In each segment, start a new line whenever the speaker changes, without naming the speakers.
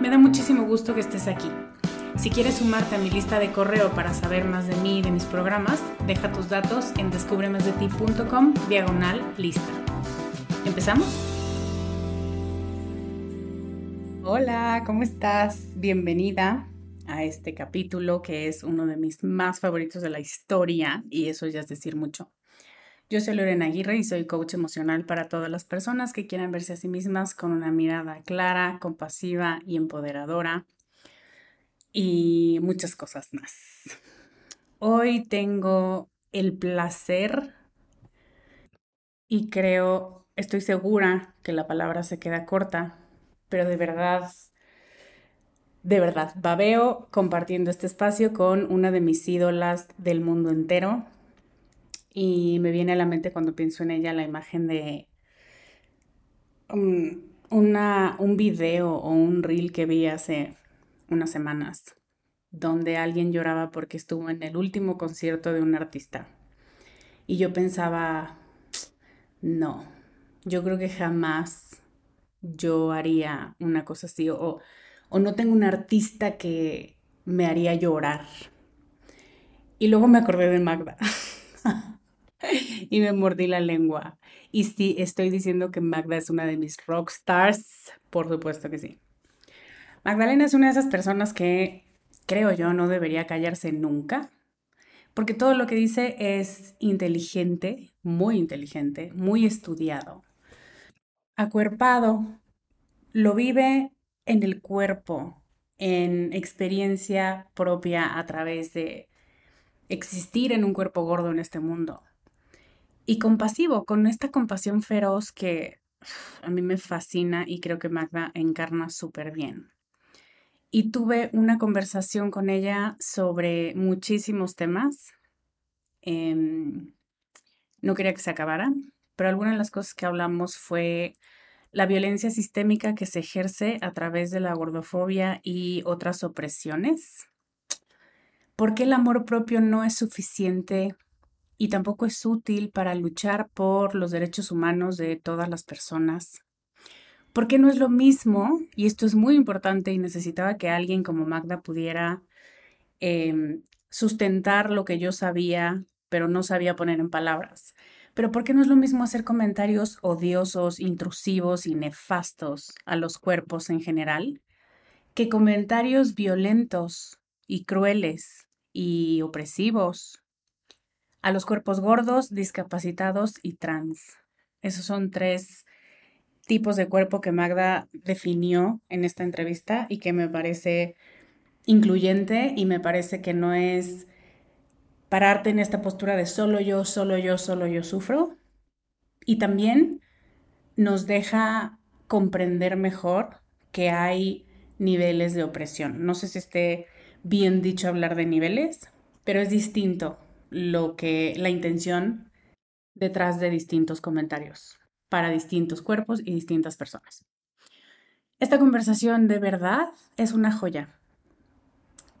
Me da muchísimo gusto que estés aquí. Si quieres sumarte a mi lista de correo para saber más de mí y de mis programas, deja tus datos en descubremasdeti.com diagonal lista. ¿Empezamos? Hola, ¿cómo estás? Bienvenida a este capítulo que es uno de mis más favoritos de la historia y eso ya es decir mucho. Yo soy Lorena Aguirre y soy coach emocional para todas las personas que quieran verse a sí mismas con una mirada clara, compasiva y empoderadora y muchas cosas más. Hoy tengo el placer y creo, estoy segura que la palabra se queda corta, pero de verdad, de verdad, babeo compartiendo este espacio con una de mis ídolas del mundo entero, y me viene a la mente cuando pienso en ella la imagen de un, una, un video o un reel que vi hace unas semanas donde alguien lloraba porque estuvo en el último concierto de un artista. Y yo pensaba, no, yo creo que jamás yo haría una cosa así o, o no tengo un artista que me haría llorar. Y luego me acordé de Magda. y me mordí la lengua. Y sí, estoy diciendo que Magda es una de mis rock stars, por supuesto que sí. Magdalena es una de esas personas que creo yo no debería callarse nunca, porque todo lo que dice es inteligente, muy inteligente, muy estudiado, acuerpado, lo vive en el cuerpo, en experiencia propia a través de existir en un cuerpo gordo en este mundo y compasivo, con esta compasión feroz que a mí me fascina y creo que Magda encarna súper bien. Y tuve una conversación con ella sobre muchísimos temas. Em, no quería que se acabara, pero alguna de las cosas que hablamos fue la violencia sistémica que se ejerce a través de la gordofobia y otras opresiones. ¿Por qué el amor propio no es suficiente y tampoco es útil para luchar por los derechos humanos de todas las personas. Porque no es lo mismo, y esto es muy importante y necesitaba que alguien como Magda pudiera em, sustentar lo que yo sabía, pero no sabía poner en palabras. Pero ¿por qué no es lo mismo hacer comentarios odiosos, intrusivos y nefastos a los cuerpos en general que comentarios violentos y crueles y opresivos a los cuerpos gordos, discapacitados y trans? Esos son tres tipos de cuerpo que Magda definió en esta entrevista y que me parece incluyente y me parece que no es pararte en esta postura de solo yo, solo yo, solo yo sufro. Y también nos deja comprender mejor que hay niveles de opresión. No sé si esté bien dicho hablar de niveles, pero es distinto lo que la intención detrás de distintos comentarios para distintos cuerpos y distintas personas. Esta conversación de verdad es una joya.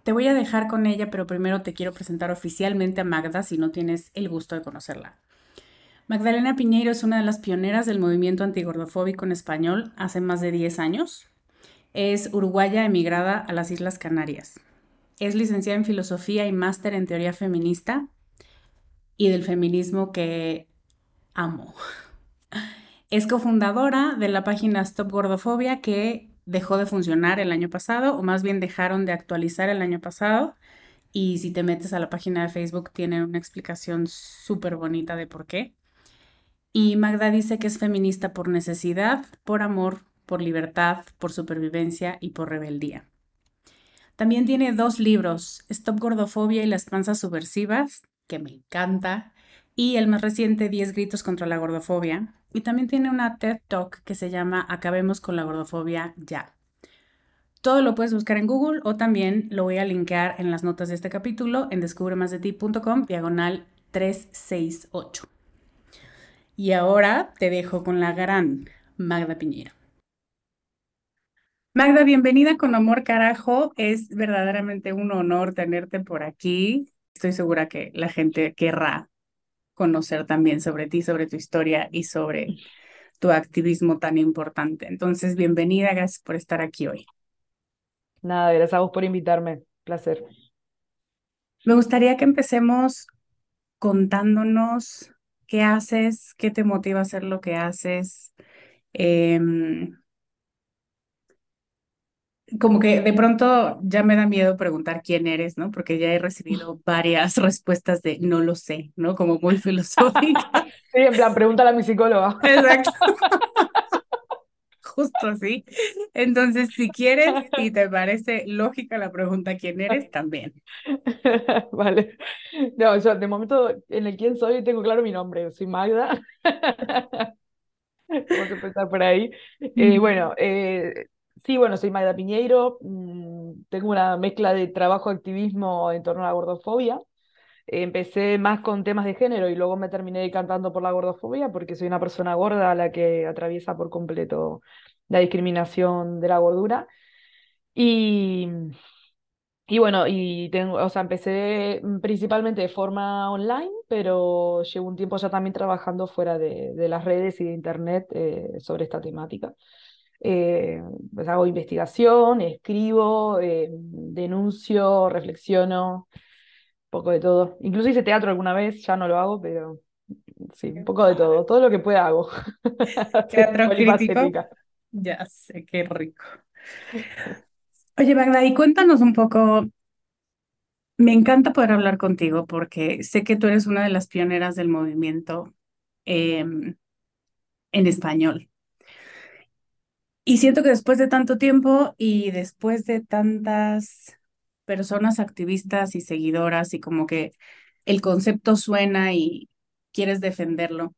Te voy a dejar con ella, pero primero te quiero presentar oficialmente a Magda si no tienes el gusto de conocerla. Magdalena Piñeiro es una de las pioneras del movimiento antigordofóbico en español hace más de 10 años. Es uruguaya emigrada a las Islas Canarias. Es licenciada en filosofía y máster en teoría feminista y del feminismo que amo. Es cofundadora de la página Stop Gordofobia que dejó de funcionar el año pasado, o más bien dejaron de actualizar el año pasado. Y si te metes a la página de Facebook, tienen una explicación súper bonita de por qué. Y Magda dice que es feminista por necesidad, por amor, por libertad, por supervivencia y por rebeldía. También tiene dos libros, Stop Gordofobia y las panzas subversivas, que me encanta, y el más reciente, 10 gritos contra la gordofobia. Y también tiene una TED Talk que se llama Acabemos con la gordofobia ya. Todo lo puedes buscar en Google o también lo voy a linkear en las notas de este capítulo en descubremasdeti.com diagonal 368. Y ahora te dejo con la gran Magda Piñera. Magda, bienvenida con amor carajo. Es verdaderamente un honor tenerte por aquí. Estoy segura que la gente querrá conocer también sobre ti, sobre tu historia y sobre tu activismo tan importante. Entonces, bienvenida, gracias por estar aquí hoy.
Nada, gracias a vos por invitarme. Placer.
Me gustaría que empecemos contándonos qué haces, qué te motiva a hacer lo que haces. Eh, como que de pronto ya me da miedo preguntar quién eres, ¿no? Porque ya he recibido varias respuestas de no lo sé, ¿no? Como muy filosófica.
Sí, en plan, pregúntale a mi psicóloga.
Exacto. Justo así. Entonces, si quieres y te parece lógica la pregunta quién eres, también.
Vale. No, yo de momento en el quién soy tengo claro mi nombre. Soy Magda. Vamos a empezar por ahí. Eh, bueno, eh, Sí, bueno, soy Magda Piñeiro, mm, tengo una mezcla de trabajo y activismo en torno a la gordofobia. Empecé más con temas de género y luego me terminé decantando por la gordofobia porque soy una persona gorda a la que atraviesa por completo la discriminación de la gordura. Y, y bueno, y tengo, o sea, empecé principalmente de forma online, pero llevo un tiempo ya también trabajando fuera de, de las redes y de internet eh, sobre esta temática. Eh, pues hago investigación, escribo, eh, denuncio, reflexiono, un poco de todo. Incluso hice teatro alguna vez, ya no lo hago, pero sí, un poco de todo, todo lo que pueda hago.
Teatro crítico. Ya sé, qué rico. Oye, Magda, y cuéntanos un poco, me encanta poder hablar contigo porque sé que tú eres una de las pioneras del movimiento em, en español. Y siento que después de tanto tiempo y después de tantas personas activistas y seguidoras y como que el concepto suena y quieres defenderlo,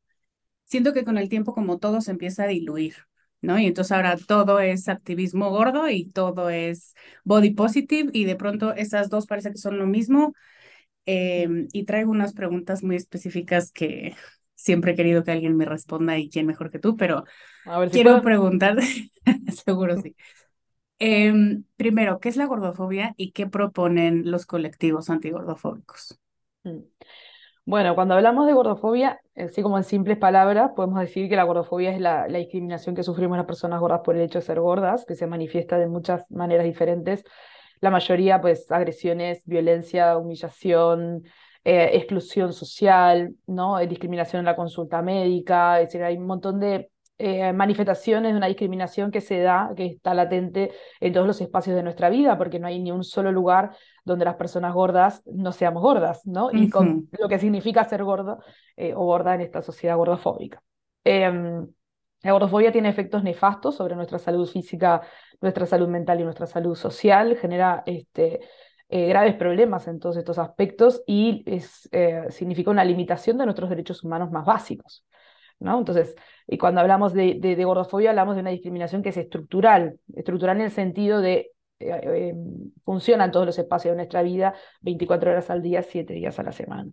siento que con el tiempo como todo se empieza a diluir, ¿no? Y entonces ahora todo es activismo gordo y todo es body positive y de pronto esas dos parece que son lo mismo. Em, y traigo unas preguntas muy específicas que siempre he querido que alguien me responda y quién mejor que tú, pero quiero preguntar, seguro sí. Em, primero, ¿qué es la gordofobia y qué proponen los colectivos antigordofóbicos? Mm.
Bueno, cuando hablamos de gordofobia, así como en simples palabras, podemos decir que la gordofobia es la, la, discriminación que sufrimos las personas gordas por el hecho de ser gordas, que se manifiesta de muchas maneras diferentes, la mayoría pues agresiones, violencia, humillación, eh, exclusión social, ¿no? discriminación en la consulta médica, es decir, hay un montón de eh, manifestaciones de una discriminación que se da, que está latente en todos los espacios de nuestra vida, porque no hay ni un solo lugar donde las personas gordas no seamos gordas, ¿no? Y con lo que significa ser gordo eh, o gorda en esta sociedad gordofóbica. Em, la gordofobia tiene efectos nefastos sobre nuestra salud física, nuestra salud mental y nuestra salud social, genera este, eh, graves problemas en todos estos aspectos y es, significa una limitación de nuestros derechos humanos más básicos. ¿no? Entonces, y cuando hablamos de, de, gordofobia, hablamos de una discriminación que es estructural, estructural en el sentido de eh, eh, funciona en todos los espacios de nuestra vida 24 horas al día, 7 días a la semana.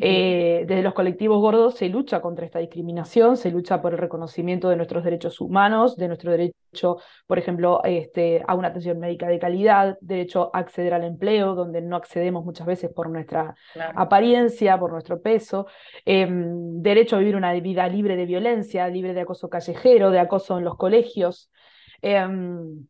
Eh, desde los colectivos gordos se lucha contra esta discriminación, se lucha por el reconocimiento de nuestros derechos humanos, de nuestro derecho, por ejemplo, este, a una atención médica de calidad, derecho a acceder al empleo, donde no accedemos muchas veces por nuestra apariencia, por nuestro peso, em, derecho a vivir una vida libre de violencia, libre de acoso callejero, de acoso en los colegios, em,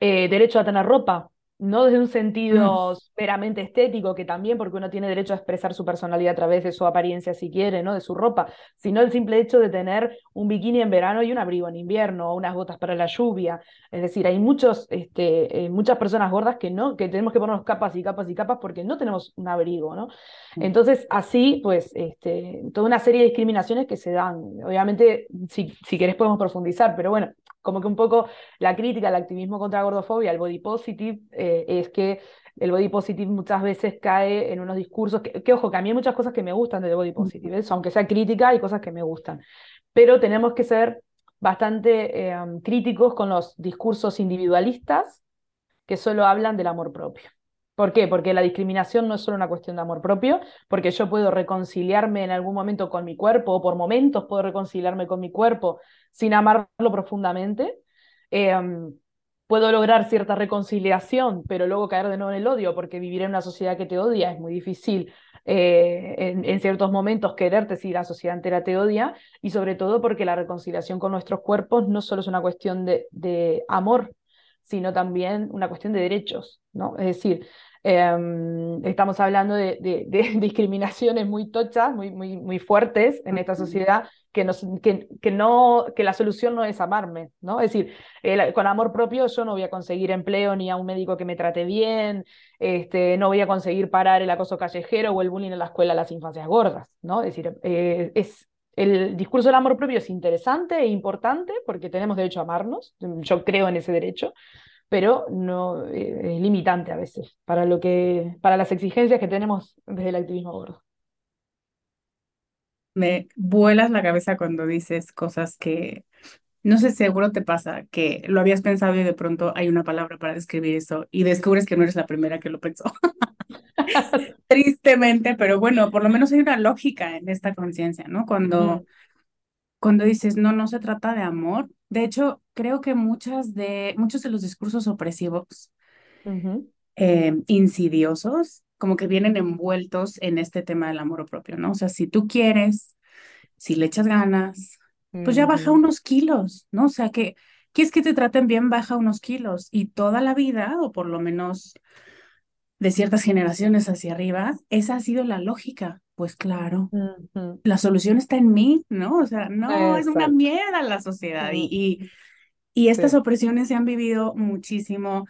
eh, derecho a tener ropa, no desde un sentido meramente estético, que también porque uno tiene derecho a expresar su personalidad a través de su apariencia si quiere, ¿no? de su ropa, sino el simple hecho de tener un bikini en verano y un abrigo en invierno, o unas botas para la lluvia. Es decir, hay muchos, este, eh, muchas personas gordas que no, que tenemos que ponernos capas y capas y capas porque no tenemos un abrigo, ¿no? Mm. Entonces, así, pues, este, toda una serie de discriminaciones que se dan. Obviamente, si, si querés podemos profundizar, pero bueno, como que un poco la crítica al activismo contra la gordofobia, el body positive, eh, es que el body positive muchas veces cae en unos discursos que, ojo, que a mí hay muchas cosas que me gustan del body positive, aunque sea crítica, hay cosas que me gustan, pero tenemos que ser bastante eh, críticos con los discursos individualistas que solo hablan del amor propio. ¿Por qué? Porque la discriminación no es solo una cuestión de amor propio, porque yo puedo reconciliarme en algún momento con mi cuerpo, o por momentos puedo reconciliarme con mi cuerpo sin amarlo profundamente. Em, puedo lograr cierta reconciliación, pero luego caer de nuevo en el odio, porque vivir en una sociedad que te odia es muy difícil. Eh, en, ciertos momentos quererte si la sociedad entera te odia, y sobre todo porque la reconciliación con nuestros cuerpos no solo es una cuestión de, de amor, sino también una cuestión de derechos, ¿no? Es decir, Em, estamos hablando de, discriminaciones muy tochas, muy, muy, muy fuertes en esta sociedad, que, que, que, no, que la solución no es amarme, ¿no? Es decir, con amor propio yo no voy a conseguir empleo ni a un médico que me trate bien, este, no voy a conseguir parar el acoso callejero o el bullying en la escuela a las infancias gordas, ¿no? Es decir, eh, es, el discurso del amor propio es interesante e importante porque tenemos derecho a amarnos, yo creo en ese derecho, pero no eh, es limitante a veces para lo que para las exigencias que tenemos desde el activismo gordo.
Me vuelas la cabeza cuando dices cosas que no sé, seguro te pasa que lo habías pensado y de pronto hay una palabra para describir eso y descubres que no eres la primera que lo pensó. Tristemente, pero bueno, por lo menos hay una lógica en esta conciencia, ¿no? Cuando, cuando dices, no, no se trata de amor, de hecho, creo que muchas de, muchos de los discursos opresivos, eh, insidiosos, como que vienen envueltos en este tema del amor propio, ¿no? O sea, si tú quieres, si le echas ganas, pues ya baja unos kilos, ¿no? O sea, que quieres que te traten bien, baja unos kilos. Y toda la vida, o por lo menos de ciertas generaciones hacia arriba, esa ha sido la lógica. Pues claro, la solución está en mí, ¿no? O sea, no, es una mierda la sociedad y, y, estas opresiones se han vivido muchísimo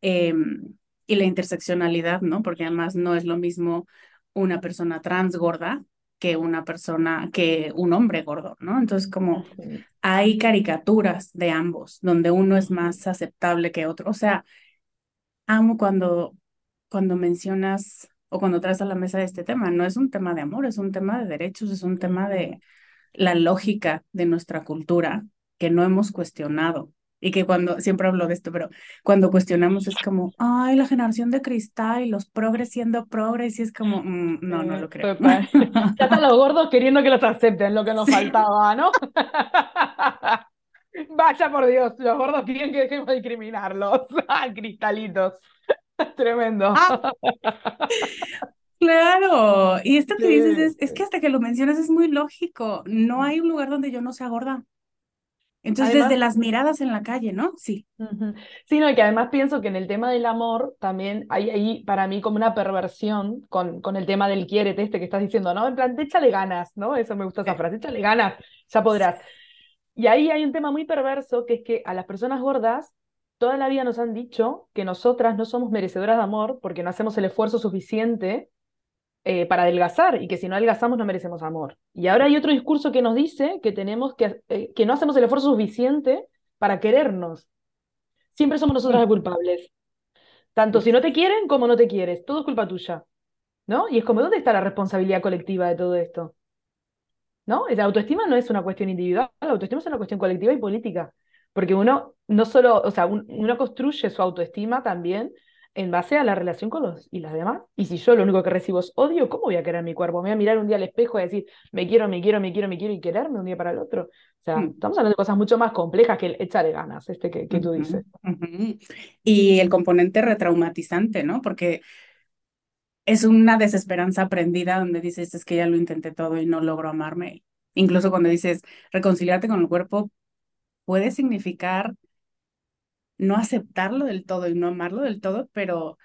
em, y la interseccionalidad, ¿no? Porque además no es lo mismo una persona trans gorda que una persona, que un hombre gordo, ¿no? Entonces, como hay caricaturas de ambos, donde uno es más aceptable que otro. O sea, amo cuando, cuando mencionas o cuando traes a la mesa este tema. No es un tema de amor, es un tema de derechos, es un tema de la lógica de nuestra cultura que no hemos cuestionado. Y que cuando, siempre hablo de esto, pero cuando cuestionamos es como, ay, la generación de cristal y los progres siendo progres, y es como, mm, no, no lo creo.
ya están los gordos queriendo que los acepten, lo que nos faltaba, ¿no? Vaya por Dios, los gordos quieren que dejemos de discriminarlos. cristalitos. Tremendo. Ah.
claro, y esto que dices es, que hasta que lo mencionas es muy lógico. No hay un lugar donde yo no sea gorda. Entonces, desde las miradas en la calle, ¿no? Sí.
Sí, no, y que además pienso que en el tema del amor también hay ahí para mí como una perversión con, con el tema del quiérete este que estás diciendo, ¿no? En plan, échale ganas, ¿no? Eso me gusta esa frase, échale ganas, ya podrás. Y ahí hay un tema muy perverso que es que a las personas gordas toda la vida nos han dicho que nosotras no somos merecedoras de amor porque no hacemos el esfuerzo suficiente eh, para adelgazar y que si no adelgazamos no merecemos amor. Y ahora hay otro discurso que nos dice que tenemos que, eh, que no hacemos el esfuerzo suficiente para querernos. Siempre somos nosotras las culpables. Tanto si no te quieren como no te quieres. Todo es culpa tuya. ¿No? Y es como, ¿dónde está la responsabilidad colectiva de todo esto? ¿No? La autoestima no es una cuestión individual, la autoestima es una cuestión colectiva y política. Porque uno no solo, o sea, uno construye su autoestima también en base a la relación con los y las demás. Y si yo lo único que recibo es odio, ¿cómo voy a querer mi cuerpo? Me voy a mirar un día al espejo y decir, me quiero, me quiero, me quiero, me quiero y quererme un día para el otro. O sea, mm. estamos hablando de cosas mucho más complejas que el echarle ganas, este que, que tú dices.
Y el componente retraumatizante, ¿no? Porque es una desesperanza aprendida donde dices, es que ya lo intenté todo y no logro amarme. Incluso cuando dices, reconciliarte con el cuerpo puede significar no aceptarlo del todo y no amarlo del todo, pero,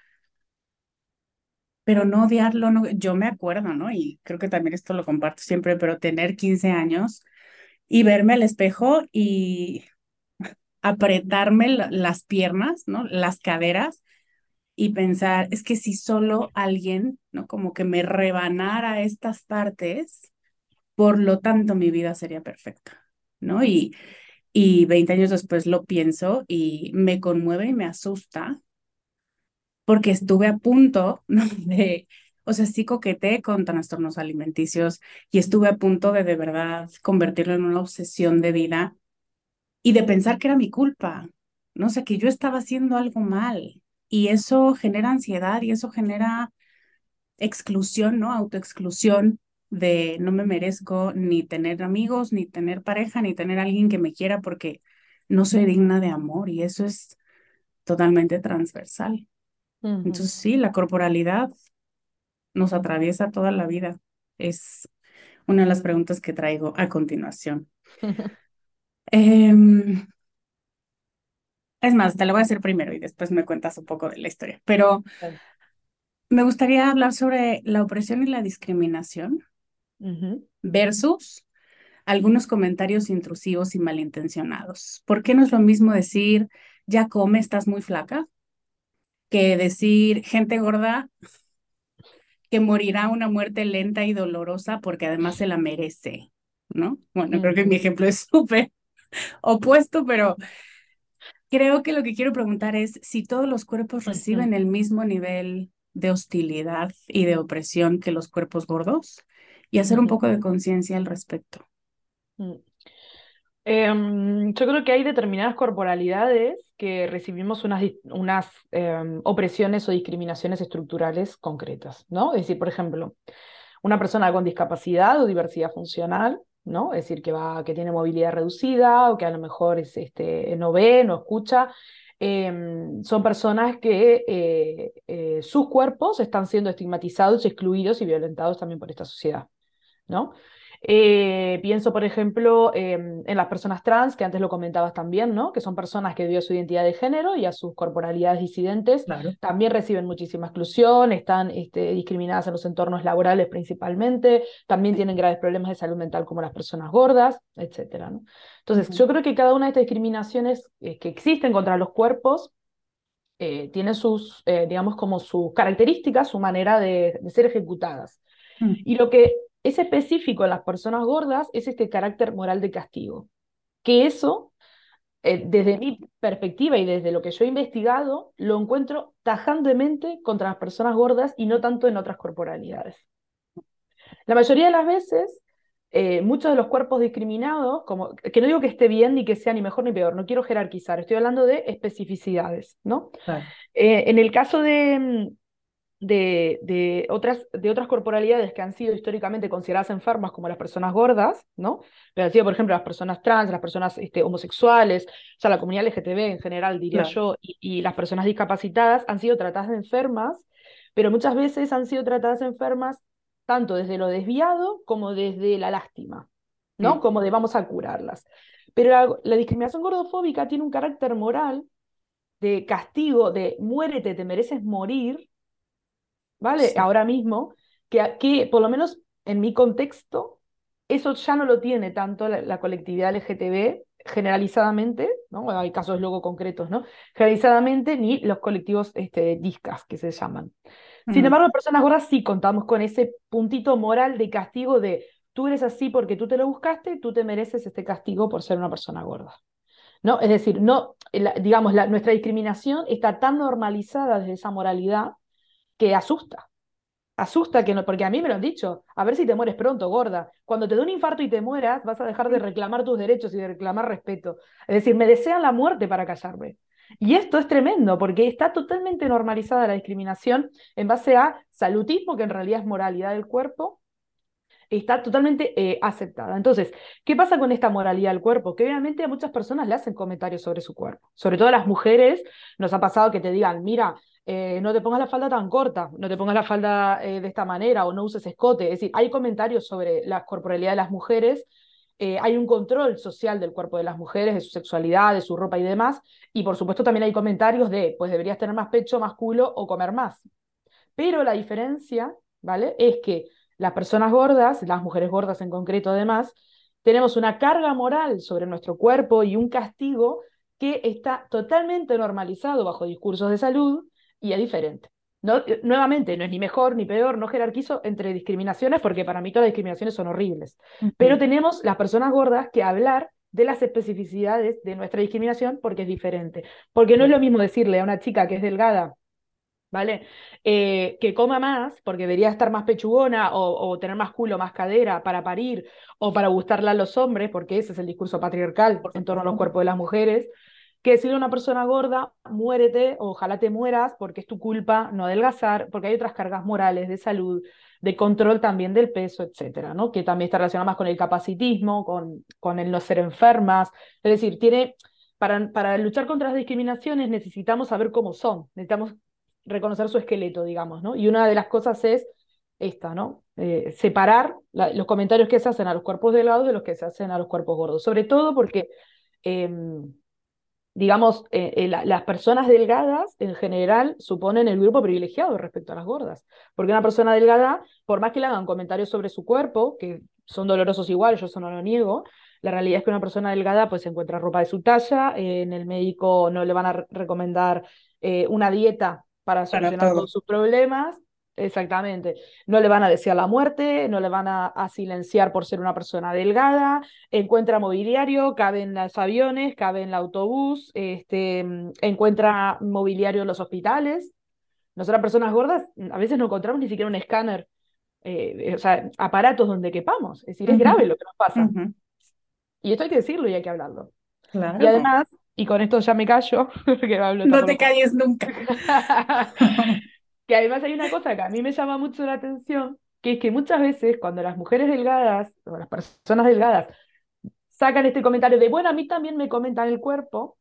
pero no odiarlo. No, yo me acuerdo, ¿no? Y creo que también esto lo comparto siempre, pero tener 15 años y verme al espejo y apretarme las piernas, ¿no? Las caderas y pensar, es que si solo alguien, ¿no? Como que me rebanara estas partes, por lo tanto mi vida sería perfecta, ¿no? Y, y 20 años después lo pienso y me conmueve y me asusta porque estuve a punto de, o sea, sí coqueteé con trastornos alimenticios y estuve a punto de de verdad convertirlo en una obsesión de vida y de pensar que era mi culpa, no sé, que yo estaba haciendo algo mal y eso genera ansiedad y eso genera exclusión, ¿no? Autoexclusión de no me merezco ni tener amigos, ni tener pareja, ni tener alguien que me quiera porque no soy digna de amor y eso es totalmente transversal. Entonces sí, la corporalidad nos atraviesa toda la vida. Es una de las preguntas que traigo a continuación. Em, es más, te lo voy a hacer primero y después me cuentas un poco de la historia. Pero me gustaría hablar sobre la opresión y la discriminación versus algunos comentarios intrusivos y malintencionados. ¿Por qué no es lo mismo decir, ya come, estás muy flaca? Que decir, gente gorda que morirá una muerte lenta y dolorosa porque además se la merece, ¿no? Bueno, creo que mi ejemplo es súper opuesto, pero creo que lo que quiero preguntar es si todos los cuerpos reciben el mismo nivel de hostilidad y de opresión que los cuerpos gordos y hacer un poco de conciencia al respecto. Mm.
Em, yo creo que hay determinadas corporalidades que recibimos unas, unas em, opresiones o discriminaciones estructurales concretas, ¿no? Es decir, por ejemplo, una persona con discapacidad o diversidad funcional, ¿no? Es decir, que, va, que tiene movilidad reducida o que a lo mejor es, este, no ve, no escucha, em, son personas que eh, eh, sus cuerpos están siendo estigmatizados, excluidos y violentados también por esta sociedad. ¿No? Eh, pienso, por ejemplo, em, en las personas trans, que antes lo comentabas también, ¿no? Que son personas que debido a su identidad de género y a sus corporalidades disidentes también reciben muchísima exclusión, están este, discriminadas en los entornos laborales principalmente, también tienen graves problemas de salud mental como las personas gordas, etcétera, ¿no? Entonces, yo creo que cada una de estas discriminaciones eh, que existen contra los cuerpos eh, tiene sus, digamos, como sus características, su manera de, de ser ejecutadas. Mm. Y lo que es específico en las personas gordas es este carácter moral de castigo. Que eso, eh, desde mi perspectiva y desde lo que yo he investigado, lo encuentro tajantemente contra las personas gordas y no tanto en otras corporalidades. La mayoría de las veces, eh, muchos de los cuerpos discriminados, como, que no digo que esté bien ni que sea ni mejor ni peor, no quiero jerarquizar, estoy hablando de especificidades, ¿no? Eh, en el caso de, de, otras, de otras corporalidades que han sido históricamente consideradas enfermas, como las personas gordas, ¿no? Pero han sido, por ejemplo, las personas trans, las personas este, homosexuales, o sea, la comunidad LGTB en general, diría yo, y, las personas discapacitadas han sido tratadas de enfermas, pero muchas veces han sido tratadas enfermas tanto desde lo desviado como desde la lástima, ¿no? Como de vamos a curarlas. Pero la, discriminación gordofóbica tiene un carácter moral de castigo, de muérete, te mereces morir, ¿vale? Ahora mismo, que, que por lo menos en mi contexto, eso ya no lo tiene tanto la, colectividad LGTB generalizadamente, ¿no? Hay casos luego concretos, ¿no? Generalizadamente, ni los colectivos este, discas, que se llaman. Sin embargo, las personas gordas sí contamos con ese puntito moral de castigo de tú eres así porque tú te lo buscaste, tú te mereces este castigo por ser una persona gorda. ¿No? Es decir, no, digamos, nuestra discriminación está tan normalizada desde esa moralidad que asusta. Asusta que no, porque a mí me lo han dicho, a ver si te mueres pronto, gorda. Cuando te dé un infarto y te mueras, vas a dejar de reclamar tus derechos y de reclamar respeto. Es decir, me desean la muerte para callarme. Y esto es tremendo porque está totalmente normalizada la discriminación en base a salutismo, que en realidad es moralidad del cuerpo, está totalmente eh, aceptada. Entonces, ¿qué pasa con esta moralidad del cuerpo? Que obviamente a muchas personas le hacen comentarios sobre su cuerpo. Sobre todo a las mujeres nos ha pasado que te digan, mira, eh, no te pongas la falda tan corta, no te pongas la falda eh, de esta manera o no uses escote. Es decir, hay comentarios sobre la corporalidad de las mujeres eh, hay un control social del cuerpo de las mujeres, de su sexualidad, de su ropa y demás, y por supuesto también hay comentarios de, pues deberías tener más pecho, más culo o comer más. Pero la diferencia, ¿vale? Es que las personas gordas, las mujeres gordas en concreto además, tenemos una carga moral sobre nuestro cuerpo y un castigo que está totalmente normalizado bajo discursos de salud y es diferente. No, eh, nuevamente, no es ni mejor ni peor, no jerarquizo entre discriminaciones porque para mí todas las discriminaciones son horribles. Pero tenemos las personas gordas que hablar de las especificidades de nuestra discriminación porque es diferente. Porque no es lo mismo decirle a una chica que es delgada, ¿vale? Eh, que coma más porque debería estar más pechugona o, tener más culo, más cadera para parir o para gustarle a los hombres, porque ese es el discurso patriarcal en torno a los cuerpos de las mujeres que decirle a una persona gorda, muérete, ojalá te mueras, porque es tu culpa no adelgazar, porque hay otras cargas morales de salud, de control también del peso, etcétera, ¿no? Que también está relacionado más con el capacitismo, con, con el no ser enfermas. Es decir, tiene, para, para luchar contra las discriminaciones necesitamos saber cómo son, necesitamos reconocer su esqueleto, digamos, ¿no? Y una de las cosas es esta, ¿no? Eh, separar los comentarios que se hacen a los cuerpos delgados de los que se hacen a los cuerpos gordos, sobre todo porque em, digamos, eh, eh, las personas delgadas en general suponen el grupo privilegiado respecto a las gordas. Porque una persona delgada, por más que le hagan comentarios sobre su cuerpo, que son dolorosos igual, yo eso no lo niego, la realidad es que una persona delgada pues encuentra ropa de su talla, eh, en el médico no le van a recomendar una dieta para solucionar todos sus problemas, Exactamente. No le van a desear la muerte, no le van a, silenciar por ser una persona delgada, encuentra mobiliario, cabe en los aviones, cabe en el autobús, este, encuentra mobiliario en los hospitales. Nosotras personas gordas a veces no encontramos ni siquiera un escáner, eh, o sea, aparatos donde quepamos. Es decir, es grave lo que nos pasa. Y esto hay que decirlo y hay que hablarlo. Y además, y con esto ya me callo,
no te calles nunca.
Que además hay una cosa que a mí me llama mucho la atención, que es que muchas veces cuando las mujeres delgadas, o las personas delgadas, sacan este comentario de, bueno, a mí también me comentan el cuerpo,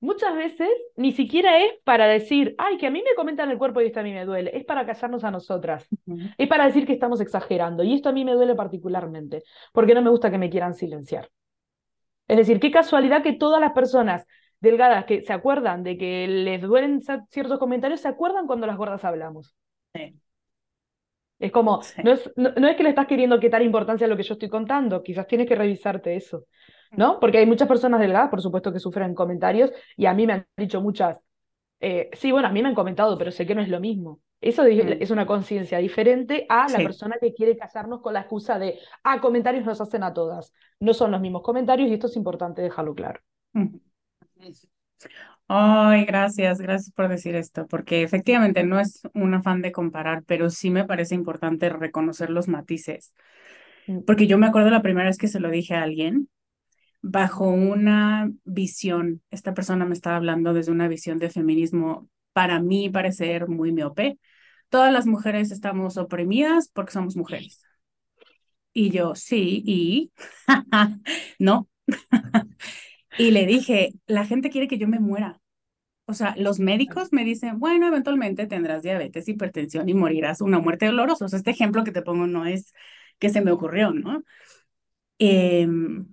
muchas veces ni siquiera es para decir, ay, que a mí me comentan el cuerpo y esto a mí me duele, es para callarnos a nosotras, es para decir que estamos exagerando y esto a mí me duele particularmente, porque no me gusta que me quieran silenciar. Es decir, qué casualidad que todas las personas delgadas que se acuerdan de que les duelen ciertos comentarios, se acuerdan cuando las gordas hablamos. Es como, no, es, no, es que le estás queriendo quitar importancia a lo que yo estoy contando, quizás tienes que revisarte eso, ¿no? Porque hay muchas personas delgadas, por supuesto, que sufren comentarios y a mí me han dicho muchas, eh, sí, bueno, a mí me han comentado, pero sé que no es lo mismo. Eso mm. es una conciencia diferente a la persona que quiere casarnos con la excusa de, ah, comentarios nos hacen a todas. No son los mismos comentarios y esto es importante dejarlo claro.
Ay, gracias, gracias por decir esto, porque efectivamente no es un afán de comparar, pero sí me parece importante reconocer los matices. Mm. Porque yo me acuerdo la primera vez que se lo dije a alguien, bajo una visión, esta persona me estaba hablando desde una visión de feminismo, para mí parecer muy miope. Todas las mujeres estamos oprimidas porque somos mujeres. Y yo, sí, y no. Y le dije, la gente quiere que yo me muera. O sea, los médicos me dicen, bueno, eventualmente tendrás diabetes, hipertensión y morirás una muerte dolorosa. O sea, este ejemplo que te pongo no es que se me ocurrió, ¿no? Em,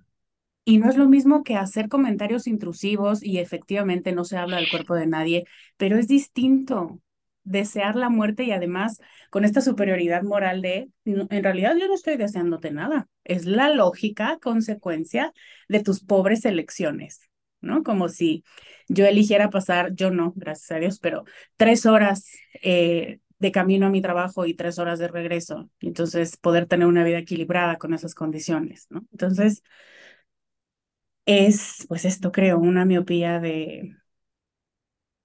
Y no es lo mismo que hacer comentarios intrusivos y efectivamente no se habla del cuerpo de nadie, pero es distinto desear la muerte y además con esta superioridad moral de, en realidad yo no estoy deseándote nada, es la lógica consecuencia de tus pobres elecciones, ¿no? Como si yo eligiera pasar, yo no, gracias a Dios, pero tres horas eh, de camino a mi trabajo y tres horas de regreso, y entonces poder tener una vida equilibrada con esas condiciones, ¿no? Entonces, es, pues esto creo, una miopía de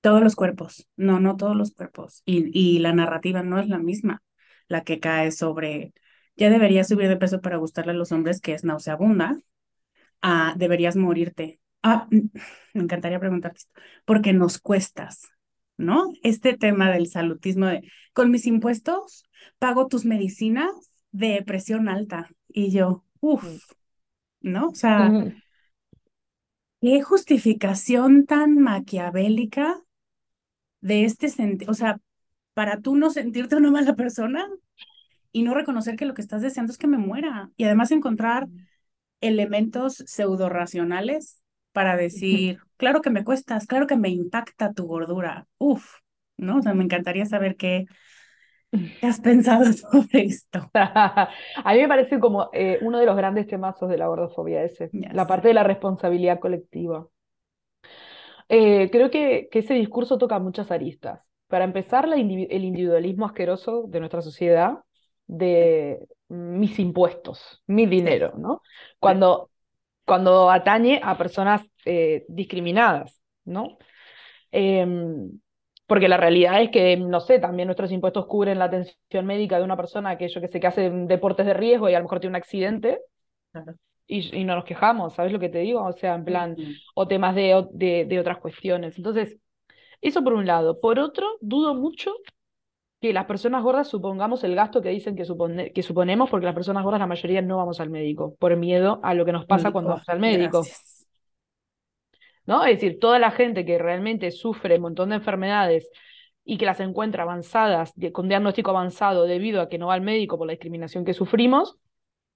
todos los cuerpos, no, no todos los cuerpos. Y, y la narrativa no es la misma, la que cae sobre, ya deberías subir de peso para gustarle a los hombres, que es nauseabunda, a deberías morirte. Ah, me encantaría preguntarte esto, porque nos cuestas, ¿no? Este tema del salutismo de, con mis impuestos pago tus medicinas de presión alta. Y yo, uff, ¿no? O sea, qué justificación tan maquiavélica de este sentido, o sea, para tú no sentirte una mala persona y no reconocer que lo que estás deseando es que me muera. Y además encontrar elementos pseudo racionales para decir, claro que me cuestas, claro que me impacta tu gordura. Uf, ¿no? O sea, me encantaría saber qué, has pensado sobre esto.
A mí me parece como eh, uno de los grandes temazos de la gordofobia ese, la parte de la responsabilidad colectiva. Eh, creo que, que, ese discurso toca muchas aristas. Para empezar, el individualismo asqueroso de nuestra sociedad, de mis impuestos, mi dinero, ¿no? Cuando, cuando atañe a personas eh, discriminadas, ¿no? Em, porque la realidad es que, no sé, también nuestros impuestos cubren la atención médica de una persona que yo que sé que hace deportes de riesgo y a lo mejor tiene un accidente. Y, no nos quejamos, ¿sabes lo que te digo? O sea, en plan, o temas de, de, otras cuestiones. Entonces, eso por un lado. Por otro, dudo mucho que las personas gordas supongamos el gasto que dicen que, supone, que suponemos, porque las personas gordas, la mayoría no vamos al médico, por miedo a lo que nos pasa cuando vamos al médico. ¿No? Es decir, toda la gente que realmente sufre un montón de enfermedades y que las encuentra avanzadas, con diagnóstico avanzado debido a que no va al médico por la discriminación que sufrimos,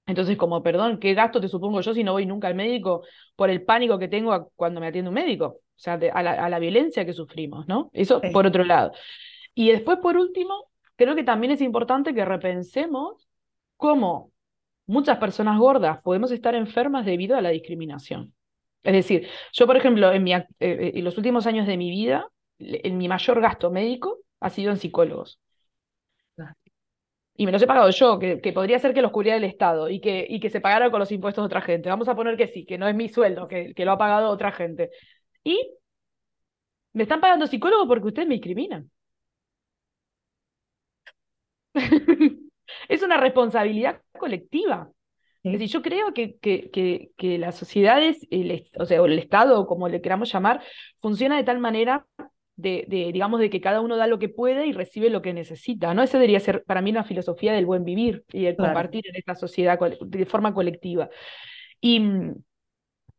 entonces, como, perdón, ¿qué gasto te supongo yo si no voy nunca al médico por el pánico que tengo cuando me atiende un médico? O sea, a, la, violencia que sufrimos, ¿no? Eso por otro lado. Y después, por último, creo que también es importante que repensemos cómo muchas personas gordas podemos estar enfermas debido a la discriminación. Es decir, yo, por ejemplo, en, mi, eh, eh, en los últimos años de mi vida, en mi mayor gasto médico ha sido en psicólogos y me los he pagado yo, que, que, podría ser que los cubriera el Estado y que, y que se pagara con los impuestos de otra gente. Vamos a poner que sí, que no es mi sueldo, que, que lo ha pagado otra gente. Y me están pagando psicólogo porque ustedes me discriminan. es una responsabilidad colectiva. Es decir, yo creo que, que, que, que las sociedades, el, o sea, o el Estado, como le queramos llamar, funciona de tal manera de, digamos, de que cada uno da lo que puede y recibe lo que necesita, ¿no? Esa debería ser para mí una filosofía del buen vivir y el compartir en esta sociedad de forma colectiva. Y,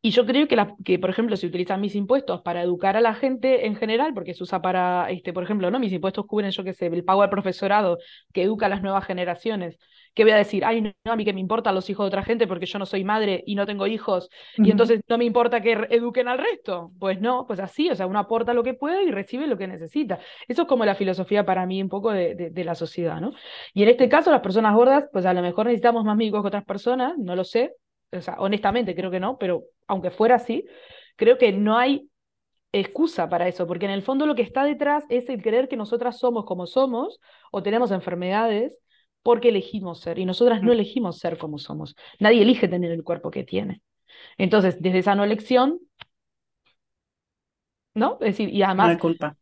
y yo creo que, la, que, por ejemplo, si utilizan mis impuestos para educar a la gente en general, porque se usa para, este, por ejemplo, ¿no? Mis impuestos cubren, yo qué sé, el pago al profesorado que educa a las nuevas generaciones que voy a decir, ay, no, a mí que me importan los hijos de otra gente porque yo no soy madre y no tengo hijos y entonces no me importa que eduquen al resto. Pues no, pues así, o sea, uno aporta lo que puede y recibe lo que necesita. Eso es como la filosofía para mí un poco de, de, la sociedad, ¿no? Y en este caso, las personas gordas, pues a lo mejor necesitamos más médicos que otras personas, no lo sé, o sea, honestamente creo que no, pero aunque fuera así, creo que no hay excusa para eso, porque en el fondo lo que está detrás es el creer que nosotras somos como somos o tenemos enfermedades porque elegimos ser y nosotras no elegimos ser como somos. Nadie elige tener el cuerpo que tiene. Entonces, desde esa no elección, ¿no? Es decir, y además...
No hay culpa.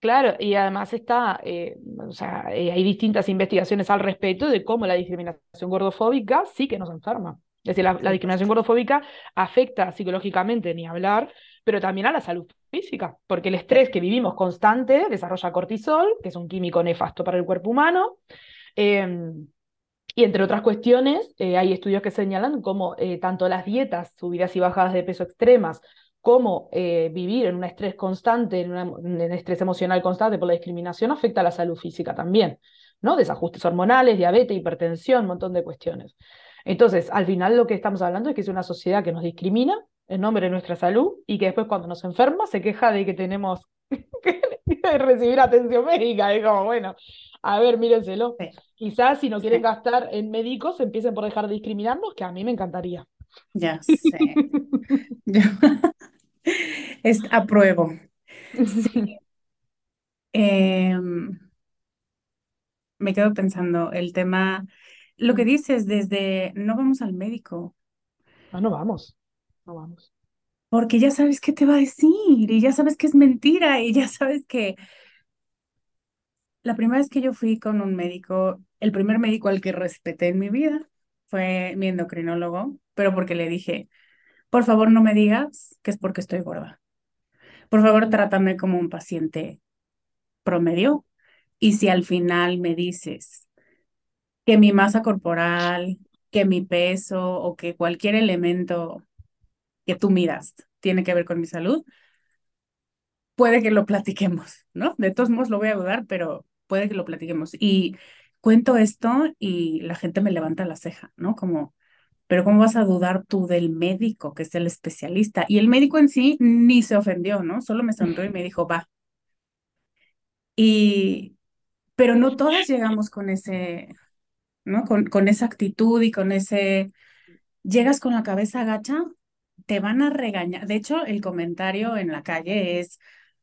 Claro, y además está, eh, o sea, eh, hay distintas investigaciones al respecto de cómo la discriminación gordofóbica sí que nos enferma. Es decir, la, la, discriminación gordofóbica afecta psicológicamente, ni hablar, pero también a la salud física, porque el estrés que vivimos constante desarrolla cortisol, que es un químico nefasto para el cuerpo humano, Em, y entre otras cuestiones, eh, hay estudios que señalan cómo eh, tanto las dietas, subidas y bajadas de peso extremas, como eh, vivir en un estrés constante, en, un estrés emocional constante por la discriminación, afecta a la salud física también, ¿no? Desajustes hormonales, diabetes, hipertensión, un montón de cuestiones. Entonces, al final lo que estamos hablando es que es una sociedad que nos discrimina en nombre de nuestra salud y que después cuando nos enferma se queja de que tenemos que recibir atención médica. Es como, bueno, a ver, mírenselo. Quizás si no quieren gastar en médicos, empiecen por dejar de discriminarnos, que a mí me encantaría.
Ya sé. es, apruebo. Sí. Em, me quedo pensando el tema, lo que dices desde no vamos al médico.
Ah, no vamos, no vamos.
Porque ya sabes qué te va a decir y ya sabes que es mentira y ya sabes que la primera vez que yo fui con un médico, el primer médico al que respeté en mi vida fue mi endocrinólogo, pero porque le dije, por favor no me digas que es porque estoy gorda. Por favor, trátame como un paciente promedio. Y si al final me dices que mi masa corporal, que mi peso o que cualquier elemento que tú miras tiene que ver con mi salud, puede que lo platiquemos, ¿no? De todos modos lo voy a dudar, pero puede que lo platiquemos. Y cuento esto y la gente me levanta la ceja, ¿no? Como, pero ¿cómo vas a dudar tú del médico, que es el especialista? Y el médico en sí ni se ofendió, ¿no? Solo me sonrió y me dijo, va. Y, pero no todas llegamos con ese, ¿no? Con, con esa actitud y con ese, llegas con la cabeza agacha, te van a regañar. De hecho, el comentario en la calle es,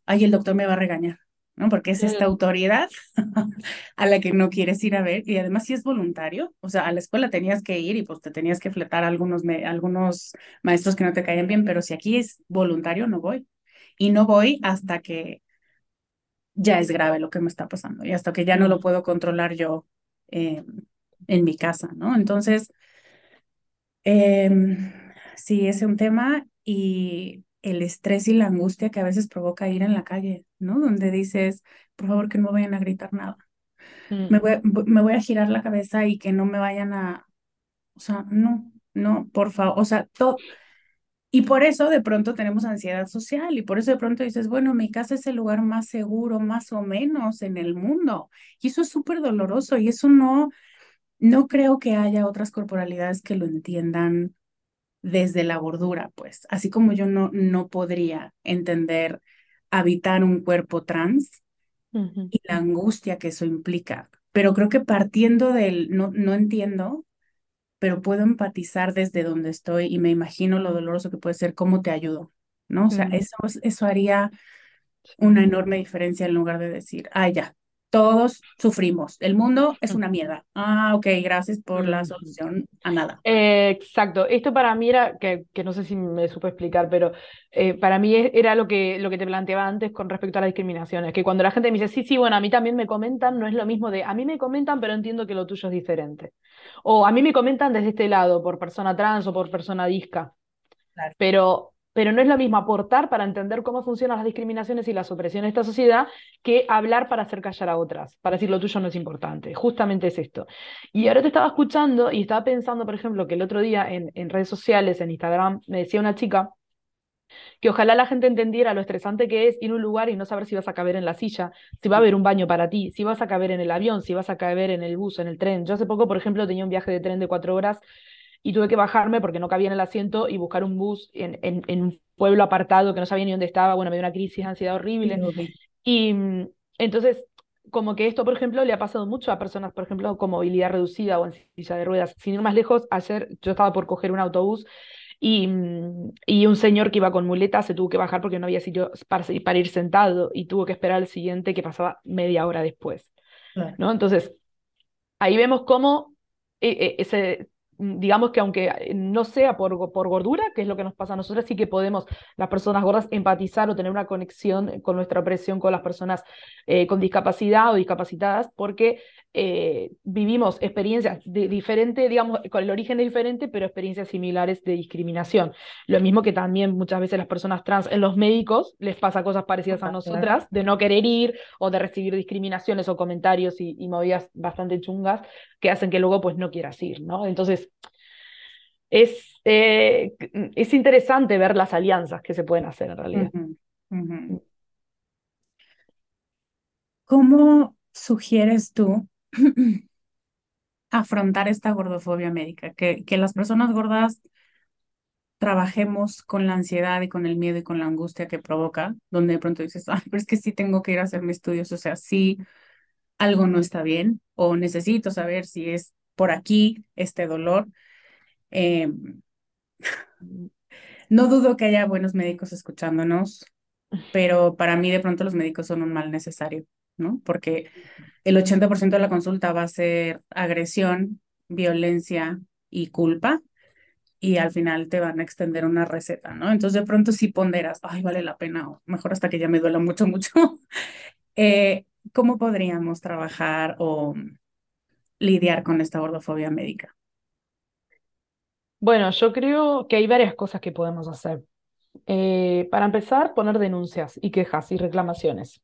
ay, el doctor me va a regañar. ¿no? Porque es esta autoridad a la que no quieres ir a ver y además si es voluntario, o sea, a la escuela tenías que ir y pues te tenías que fletar a algunos, algunos maestros que no te caían bien, pero si aquí es voluntario, no voy. Y no voy hasta que ya es grave lo que me está pasando y hasta que ya no lo puedo controlar yo eh, en mi casa, ¿no? Entonces, eh, sí, es un tema y el estrés y la angustia que a veces provoca ir en la calle, ¿no? Donde dices, por favor, que no vayan a gritar nada. Mm. Me, voy, me voy a girar la cabeza y que no me vayan a, o sea, no, no, por favor, o sea, todo. Y por eso de pronto tenemos ansiedad social y por eso de pronto dices, bueno, mi casa es el lugar más seguro, más o menos en el mundo. Y eso es súper doloroso y eso no, no creo que haya otras corporalidades que lo entiendan desde la gordura, pues, así como yo no, no podría entender habitar un cuerpo trans y la angustia que eso implica. Pero creo que partiendo del no, no entiendo, pero puedo empatizar desde donde estoy y me imagino lo doloroso que puede ser, cómo te ayudo, ¿no? O sea, eso, eso haría una enorme diferencia en lugar de decir, ah, ya, todos sufrimos. El mundo es una mierda. Ah, ok, gracias por la solución a nada.
exacto. Esto para mí era, que, que, no sé si me supo explicar, pero eh, para mí era lo que, lo que te planteaba antes con respecto a la discriminación. Es que cuando la gente me dice, sí, sí, bueno, a mí también me comentan, no es lo mismo de, a mí me comentan, pero entiendo que lo tuyo es diferente. O a mí me comentan desde este lado, por persona trans o por persona disca. Pero pero no es lo mismo aportar para entender cómo funcionan las discriminaciones y las opresiones de esta sociedad que hablar para hacer callar a otras, para decir lo tuyo no es importante. Justamente es esto. Y ahora te estaba escuchando y estaba pensando, por ejemplo, que el otro día en, en redes sociales, en Instagram, me decía una chica que ojalá la gente entendiera lo estresante que es ir a un lugar y no saber si vas a caber en la silla, si va a haber un baño para ti, si vas a caber en el avión, si vas a caber en el bus, en el tren. Yo hace poco, por ejemplo, tenía un viaje de tren de cuatro horas y tuve que bajarme porque no cabía en el asiento y buscar un bus en, en, un pueblo apartado que no sabía ni dónde estaba. Bueno, me dio una crisis, ansiedad horrible. Y mm, entonces, como que esto, por ejemplo, le ha pasado mucho a personas, por ejemplo, con movilidad reducida o en silla de ruedas. Sin ir más lejos, ayer yo estaba por coger un autobús y, mm, y, un señor que iba con muletas se tuvo que bajar porque no había sitio para, para ir sentado y tuvo que esperar al siguiente que pasaba media hora después. ¿no? Entonces, ahí vemos cómo eh, eh, ese Mm, digamos que aunque eh, no sea por, por gordura, que es lo que nos pasa a nosotros, sí que podemos, las personas gordas, empatizar o tener una conexión con nuestra opresión con las personas eh, con discapacidad o discapacitadas, porque eh, vivimos experiencias diferentes, digamos, con el origen diferente, pero experiencias similares de discriminación. Lo mismo que también muchas veces las personas trans en los médicos les pasa cosas parecidas a nosotras, de no querer ir o de recibir discriminaciones o comentarios y, y movidas bastante chungas que hacen que luego pues no quieras ir, ¿no? Entonces, es, eh, es interesante ver las alianzas que se pueden hacer en realidad.
¿Cómo sugieres tú afrontar esta gordofobia médica, que, que las personas gordas trabajemos con la ansiedad y con el miedo y con la angustia que provoca, donde de pronto dices, ah, pero es que sí tengo que ir a hacer mis estudios, o sea, sí algo no está bien o necesito saber si es por aquí este dolor. Em, no dudo que haya buenos médicos escuchándonos, pero para mí de pronto los médicos son un mal necesario, ¿no? Porque el 80% de la consulta va a ser agresión, violencia y culpa, y al final te van a extender una receta, ¿no? Entonces de pronto sí ponderas, ay, vale la pena, o mejor hasta que ya me duela mucho, mucho. eh, ¿Cómo podríamos trabajar o lidiar con esta gordofobia médica?
Bueno, yo creo que hay varias cosas que podemos hacer. Eh, para empezar, poner denuncias y quejas y reclamaciones.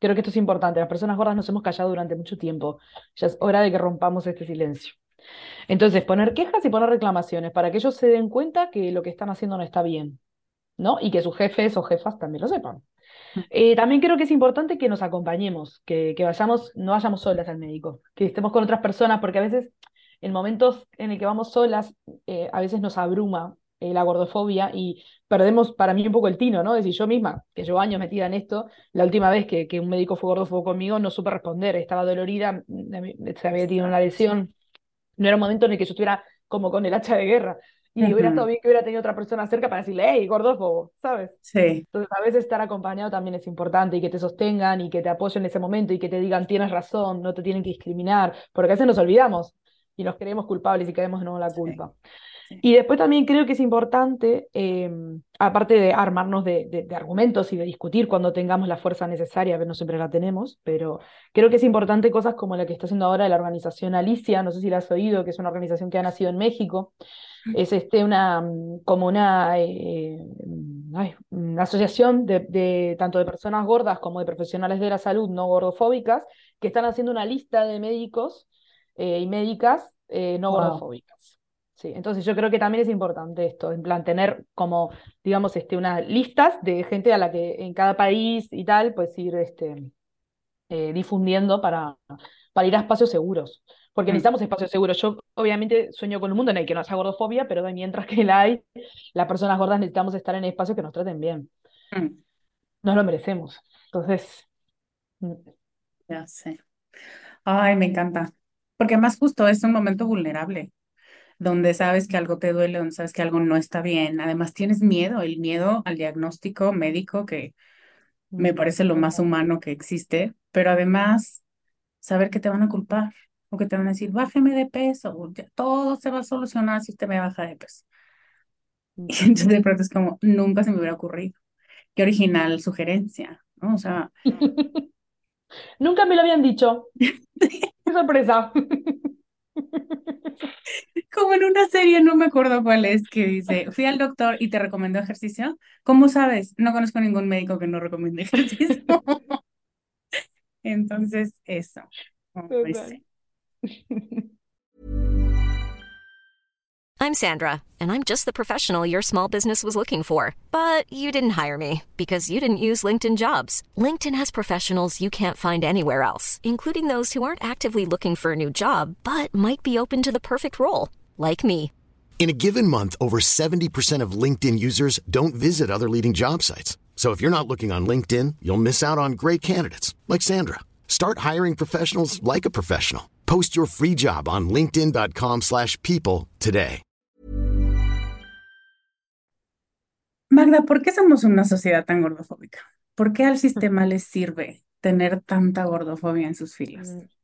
Creo que esto es importante. Las personas gordas nos hemos callado durante mucho tiempo. Ya es hora de que rompamos este silencio. Entonces, poner quejas y poner reclamaciones para que ellos se den cuenta que lo que están haciendo no está bien, ¿no? Y que sus jefes o jefas también lo sepan. Eh, también creo que es importante que nos acompañemos, que, que vayamos, no vayamos solas al médico, que estemos con otras personas, porque a veces en momentos en el que vamos solas, eh, a veces nos abruma eh, la gordofobia y perdemos para mí un poco el tino, ¿no? Es decir, yo misma, que llevo años metida en esto, la última vez que, que un médico fue gordófobo conmigo no supe responder, estaba dolorida, se había tenido una lesión, no era un momento en el que yo estuviera como con el hacha de guerra. Y hubiera estado bien que hubiera tenido otra persona cerca para decirle, hey, gordófobo, ¿sabes?
Sí.
Entonces, a veces estar acompañado también es importante y que te sostengan y que te apoyen en ese momento y que te digan, tienes razón, no te tienen que discriminar, porque a veces nos olvidamos y nos creemos culpables y caemos de nuevo la culpa. Y después también creo que es importante, em, aparte de armarnos de, argumentos y de discutir cuando tengamos la fuerza necesaria, que no siempre la tenemos, pero creo que es importante cosas como la que está haciendo ahora la organización Alicia, no sé si la has oído, que es una organización que ha nacido en México, es este una, mm, como una, eh, asociación de, tanto de personas gordas como de profesionales de la salud no gordofóbicas, que están haciendo una lista de médicos eh, y médicas eh, no gordofóbicas. Sí, entonces yo creo que también es importante esto, en plan tener como, digamos, este, unas listas de gente a la que en cada país y tal, pues ir este, eh, difundiendo para, para ir a espacios seguros. Porque mm. necesitamos espacios seguros. Yo obviamente sueño con un mundo en el que no haya gordofobia, pero mientras que la hay, las personas gordas necesitamos estar en espacios que nos traten bien. Mm. Nos lo merecemos. Entonces...
Mm. Ya sé. Ay, me encanta. Porque más justo es un momento vulnerable donde sabes que algo te duele, donde sabes que algo no está bien. Además, tienes miedo, el miedo al diagnóstico médico, que me parece lo más humano que existe, pero además, saber que te van a culpar o que te van a decir, bájeme de peso, todo se va a solucionar si usted me baja de peso. Y entonces de pronto es como, nunca se me hubiera ocurrido. Qué original sugerencia, ¿no? O sea...
nunca me lo habían dicho. Qué sorpresa.
Como en una serie, no me acuerdo cuál es, que dice, fui al doctor y te recomendó ejercicio. ¿Cómo sabes? No conozco ningún médico que no recomiende ejercicio. Entonces, eso.
Oh, I'm Sandra, and I'm just the professional your small business was looking for. But you didn't hire me because you didn't use LinkedIn jobs. LinkedIn has professionals you can't find anywhere else, including those who aren't actively looking for a new job, but might be open to the perfect role, like me.
In a given month, over 70% of LinkedIn users don't visit other leading job sites. So if you're not looking on LinkedIn, you'll miss out on great candidates like Sandra. Start hiring professionals like a professional. Post your free job on linkedin.com/people today.
Magda, ¿por qué somos una sociedad tan gordofóbica? ¿Por qué al sistema le sirve tener tanta gordofobia en sus filas? Mm.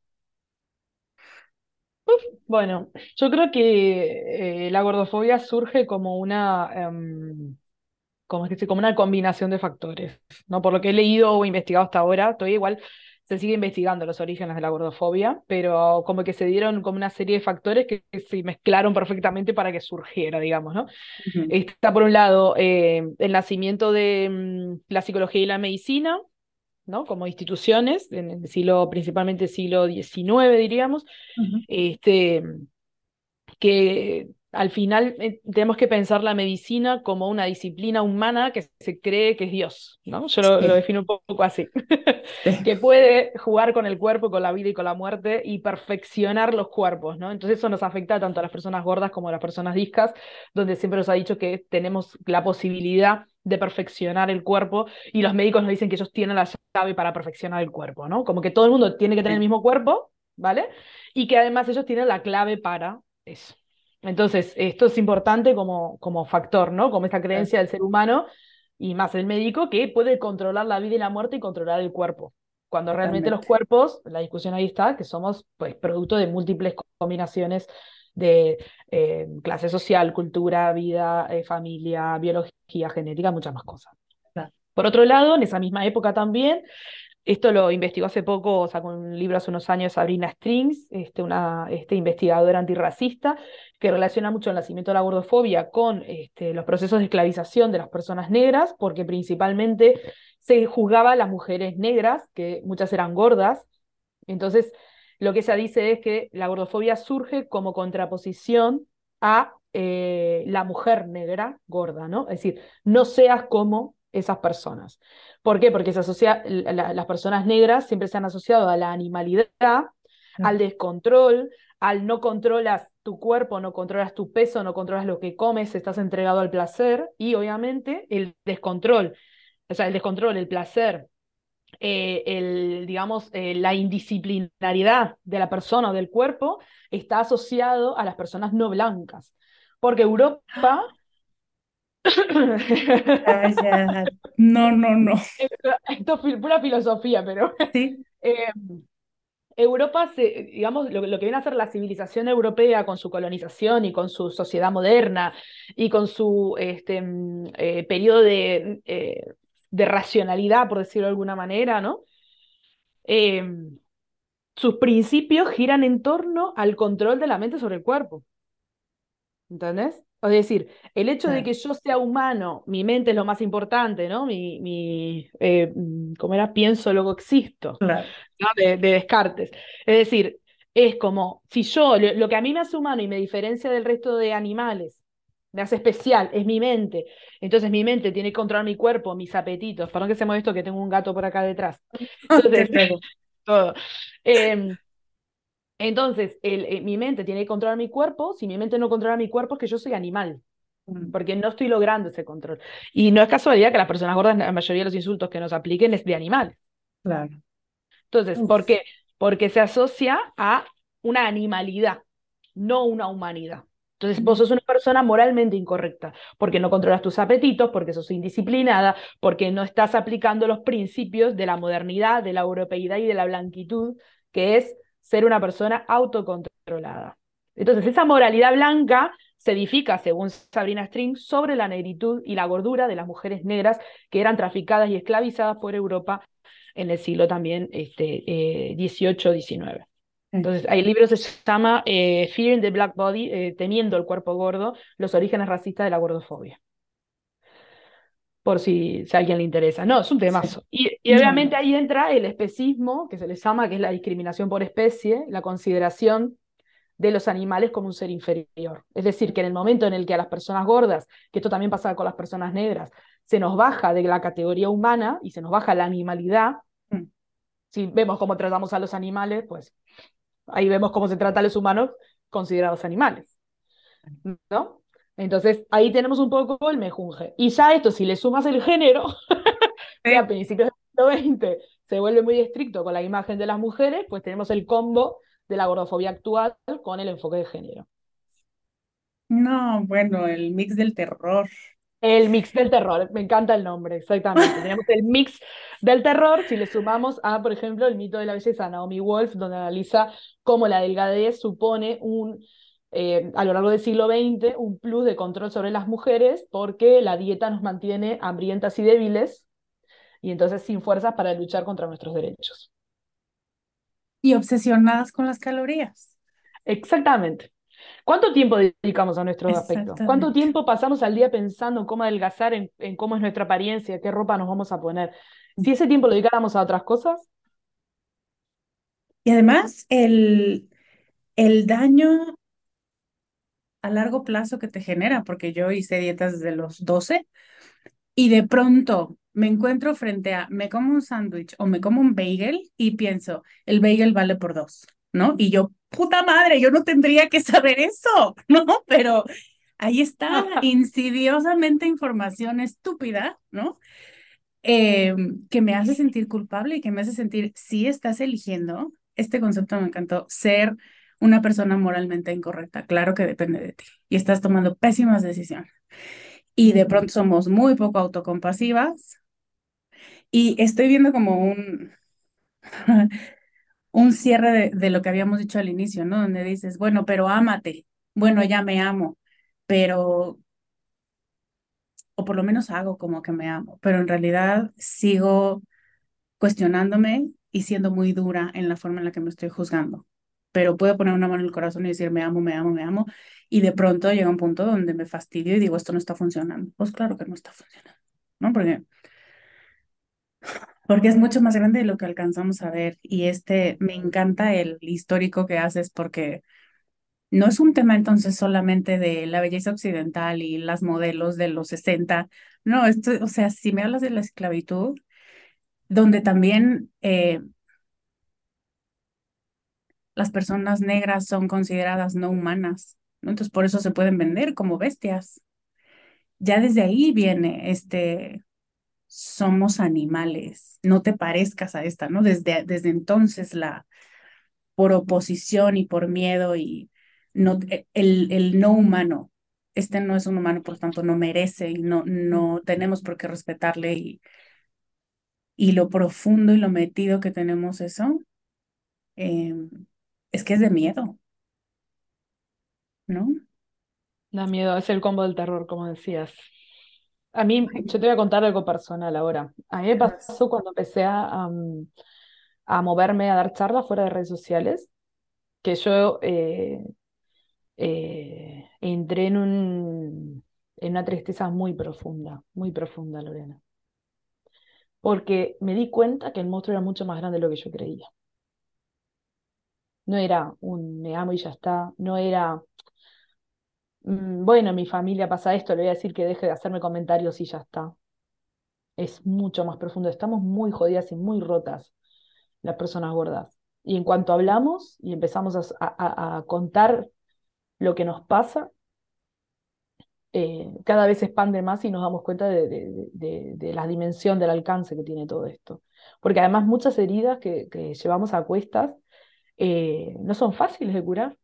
Bueno, yo creo que eh, la gordofobia surge como una, em, como, es que, como una combinación de factores, ¿no? Por lo que he leído o investigado hasta ahora, estoy igual se sigue investigando los orígenes de la gordofobia, pero como que se dieron como una serie de factores que, se mezclaron perfectamente para que surgiera, digamos, ¿no? Está por un lado eh, el nacimiento de mm, la psicología y la medicina, ¿no? Como instituciones, en el siglo, principalmente siglo XIX, diríamos, este, que al final eh, tenemos que pensar la medicina como una disciplina humana que se cree que es Dios, ¿no? Yo lo, defino un poco así, que puede jugar con el cuerpo, con la vida y con la muerte y perfeccionar los cuerpos, ¿no? Entonces eso nos afecta tanto a las personas gordas como a las personas discas, donde siempre nos ha dicho que tenemos la posibilidad de perfeccionar el cuerpo y los médicos nos dicen que ellos tienen la llave para perfeccionar el cuerpo, ¿no? Como que todo el mundo tiene que tener el mismo cuerpo, ¿vale? Y que además ellos tienen la clave para eso. Entonces, esto es importante como, como factor, ¿no? Como esta creencia del ser humano y más el médico que puede controlar la vida y la muerte y controlar el cuerpo. Cuando realmente los cuerpos, la discusión ahí está, que somos pues producto de múltiples combinaciones de eh, clase social, cultura, vida, eh, familia, biología, genética, muchas más cosas. Por otro lado, en esa misma época también, esto lo investigó hace poco, sacó un libro hace unos años Sabrina Strings, este, una este, investigadora antirracista, que relaciona mucho el nacimiento de la gordofobia con este, los procesos de esclavización de las personas negras, porque principalmente se juzgaba a las mujeres negras, que muchas eran gordas. Entonces, lo que se dice es que la gordofobia surge como contraposición a eh, la mujer negra gorda, ¿no? Es decir, no seas como esas personas. ¿Por qué? Porque se asocia, las personas negras siempre se han asociado a la animalidad, al descontrol, al no controlas tu cuerpo, no controlas tu peso, no controlas lo que comes, estás entregado al placer y obviamente el descontrol, o sea, el descontrol, el placer, eh, el, digamos, eh, la indisciplinaridad de la persona o del cuerpo está asociado a las personas no blancas. Porque Europa
no, no, no.
Esto, es pura filosofía, pero ¿Sí? Eh, Europa, se, digamos, lo, que viene a ser la civilización europea con su colonización y con su sociedad moderna y con su este, mm, eh, periodo de, eh, de, racionalidad, por decirlo de alguna manera, ¿no? sus principios giran en torno al control de la mente sobre el cuerpo. ¿Entendés? Es decir, el hecho de que yo sea humano, mi mente es lo más importante, ¿no? Mi, mi eh, mm, ¿cómo era? Pienso, luego existo, ¿no? de, Descartes. Es decir, es como, si yo, lo, que a mí me hace humano y me diferencia del resto de animales, me hace especial, es mi mente. Entonces mi mente tiene que controlar mi cuerpo, mis apetitos. Perdón que se mueve esto, que tengo un gato por acá detrás. Entonces, todo. Em, entonces, eh, mi mente tiene que controlar mi cuerpo. Si mi mente no controla mi cuerpo, es que yo soy animal. Mm. Porque no estoy logrando ese control. Y no es casualidad que las personas gordas, la mayoría de los insultos que nos apliquen es de animales.
Claro.
Entonces, ¿por qué? Porque se asocia a una animalidad, no una humanidad. Entonces, vos sos una persona moralmente incorrecta, porque no controlas tus apetitos, porque sos indisciplinada, porque no estás aplicando los principios de la modernidad, de la europeidad y de la blanquitud, que es ser una persona autocontrolada. Entonces, esa moralidad blanca se edifica, según Sabrina String, sobre la negritud y la gordura de las mujeres negras que eran traficadas y esclavizadas por Europa en el siglo también este, eh, 18-19. Entonces, el libro se llama eh, Fear in the Black Body, eh, temiendo el cuerpo gordo, los orígenes racistas de la gordofobia por si, si, a alguien le interesa. No, es un temazo. Y, obviamente ahí entra el especismo, que se les llama, que es la discriminación por especie, la consideración de los animales como un ser inferior. Es decir, que en el momento en el que a las personas gordas, que esto también pasa con las personas negras, se nos baja de la categoría humana y se nos baja la animalidad, mm. si vemos cómo tratamos a los animales, pues ahí vemos cómo se trata a los humanos considerados animales. ¿No? Entonces, ahí tenemos un poco el mejunje. Y ya esto, si le sumas el género, a principios del siglo XX se vuelve muy estricto con la imagen de las mujeres, pues tenemos el combo de la gordofobia actual con el enfoque de género.
No, bueno, el mix del terror.
El mix del terror, me encanta el nombre, exactamente. Tenemos el mix del terror si le sumamos a, por ejemplo, el mito de la belleza, Naomi Wolf, donde analiza cómo la delgadez supone un eh, a lo largo del siglo XX un plus de control sobre las mujeres porque la dieta nos mantiene hambrientas y débiles y entonces sin fuerzas para luchar contra nuestros derechos.
Y obsesionadas con las calorías.
Exactamente. ¿Cuánto tiempo dedicamos a nuestro aspecto? ¿Cuánto tiempo pasamos al día pensando en cómo adelgazar, en, en, cómo es nuestra apariencia, qué ropa nos vamos a poner? Si ese tiempo lo dedicáramos a otras cosas.
Y además, el, el daño a largo plazo que te genera, porque yo hice dietas desde los 12 y de pronto me encuentro frente a, me como un sándwich o me como un bagel y pienso, el bagel vale por dos, ¿no? Y yo, puta madre, yo no tendría que saber eso, ¿no? Pero ahí está insidiosamente información estúpida, ¿no? Eh, que me hace sentir culpable y que me hace sentir, si estás eligiendo, este concepto me encantó, ser una persona moralmente incorrecta. Claro que depende de ti y estás tomando pésimas decisiones. Y de pronto somos muy poco autocompasivas y estoy viendo como un, un cierre de, de, lo que habíamos dicho al inicio, ¿no? Donde dices, bueno, pero ámate, bueno, ya me amo, pero, o por lo menos hago como que me amo, pero en realidad sigo cuestionándome y siendo muy dura en la forma en la que me estoy juzgando. Pero puedo poner una mano en el corazón y decir, me amo, me amo, me amo. Y de pronto llega un punto donde me fastidio y digo, esto no está funcionando. Pues claro que no está funcionando, ¿no? Porque, porque es mucho más grande de lo que alcanzamos a ver. Y este, me encanta el histórico que haces porque no es un tema entonces solamente de la belleza occidental y las modelos de los 60. No, esto, o sea, si me hablas de la esclavitud, donde también eh, las personas negras son consideradas no humanas. Entonces por eso se pueden vender como bestias. Ya desde ahí viene este, somos animales, no te parezcas a esta, ¿no? Desde, desde entonces la, por oposición y por miedo y no, e, el, el no humano, este no es un humano, por tanto no merece y no, no tenemos por qué respetarle y, y lo profundo y lo metido que tenemos eso, eh, es que es de miedo, ¿no?
Da miedo, es el combo del terror, como decías. A mí, yo te voy a contar algo personal ahora. A mí me pasó cuando empecé a, a moverme, a dar charlas fuera de redes sociales, que yo eh, eh, entré en, un, en una tristeza muy profunda, muy profunda, Lorena. Porque me di cuenta que el monstruo era mucho más grande de lo que yo creía. No era un me amo y ya está, no era, mm, bueno, mi familia pasa esto, le voy a decir que deje de hacerme comentarios y ya está. Es mucho más profundo, estamos muy jodidas y muy rotas las personas gordas. Y en cuanto hablamos y empezamos a, contar lo que nos pasa, eh, cada vez se expande más y nos damos cuenta de, de, la dimensión del alcance que tiene todo esto. Porque además muchas heridas que llevamos a cuestas eh, no son fáciles de curar.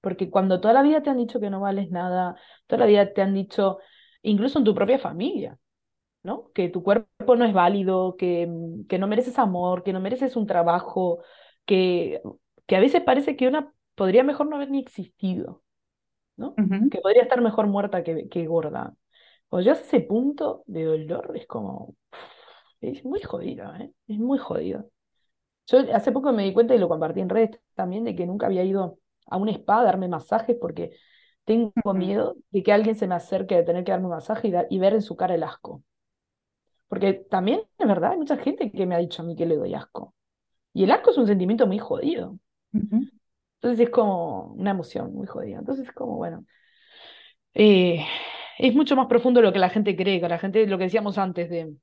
Porque cuando toda la vida te han dicho que no vales nada, toda la vida te han dicho, incluso en tu propia familia, ¿no? Que tu cuerpo no es válido, que, que no mereces amor, que no mereces un trabajo, que, que a veces parece que una podría mejor no haber ni existido, ¿no? Que podría estar mejor muerta que, que gorda. Cuando llegas a ese punto de dolor, es como. Es muy jodida, ¿eh? Es muy jodida. Yo hace poco me di cuenta y lo compartí en redes también de que nunca había ido a un spa a darme masajes porque tengo miedo de que alguien se me acerque de tener que darme un masaje y, y, ver en su cara el asco. Porque también, es verdad, hay mucha gente que me ha dicho a mí que le doy asco. Y el asco es un sentimiento muy jodido. Entonces es como una emoción muy jodida. Entonces es como, bueno, eh, es mucho más profundo de lo que la gente cree, que la gente, lo que decíamos antes de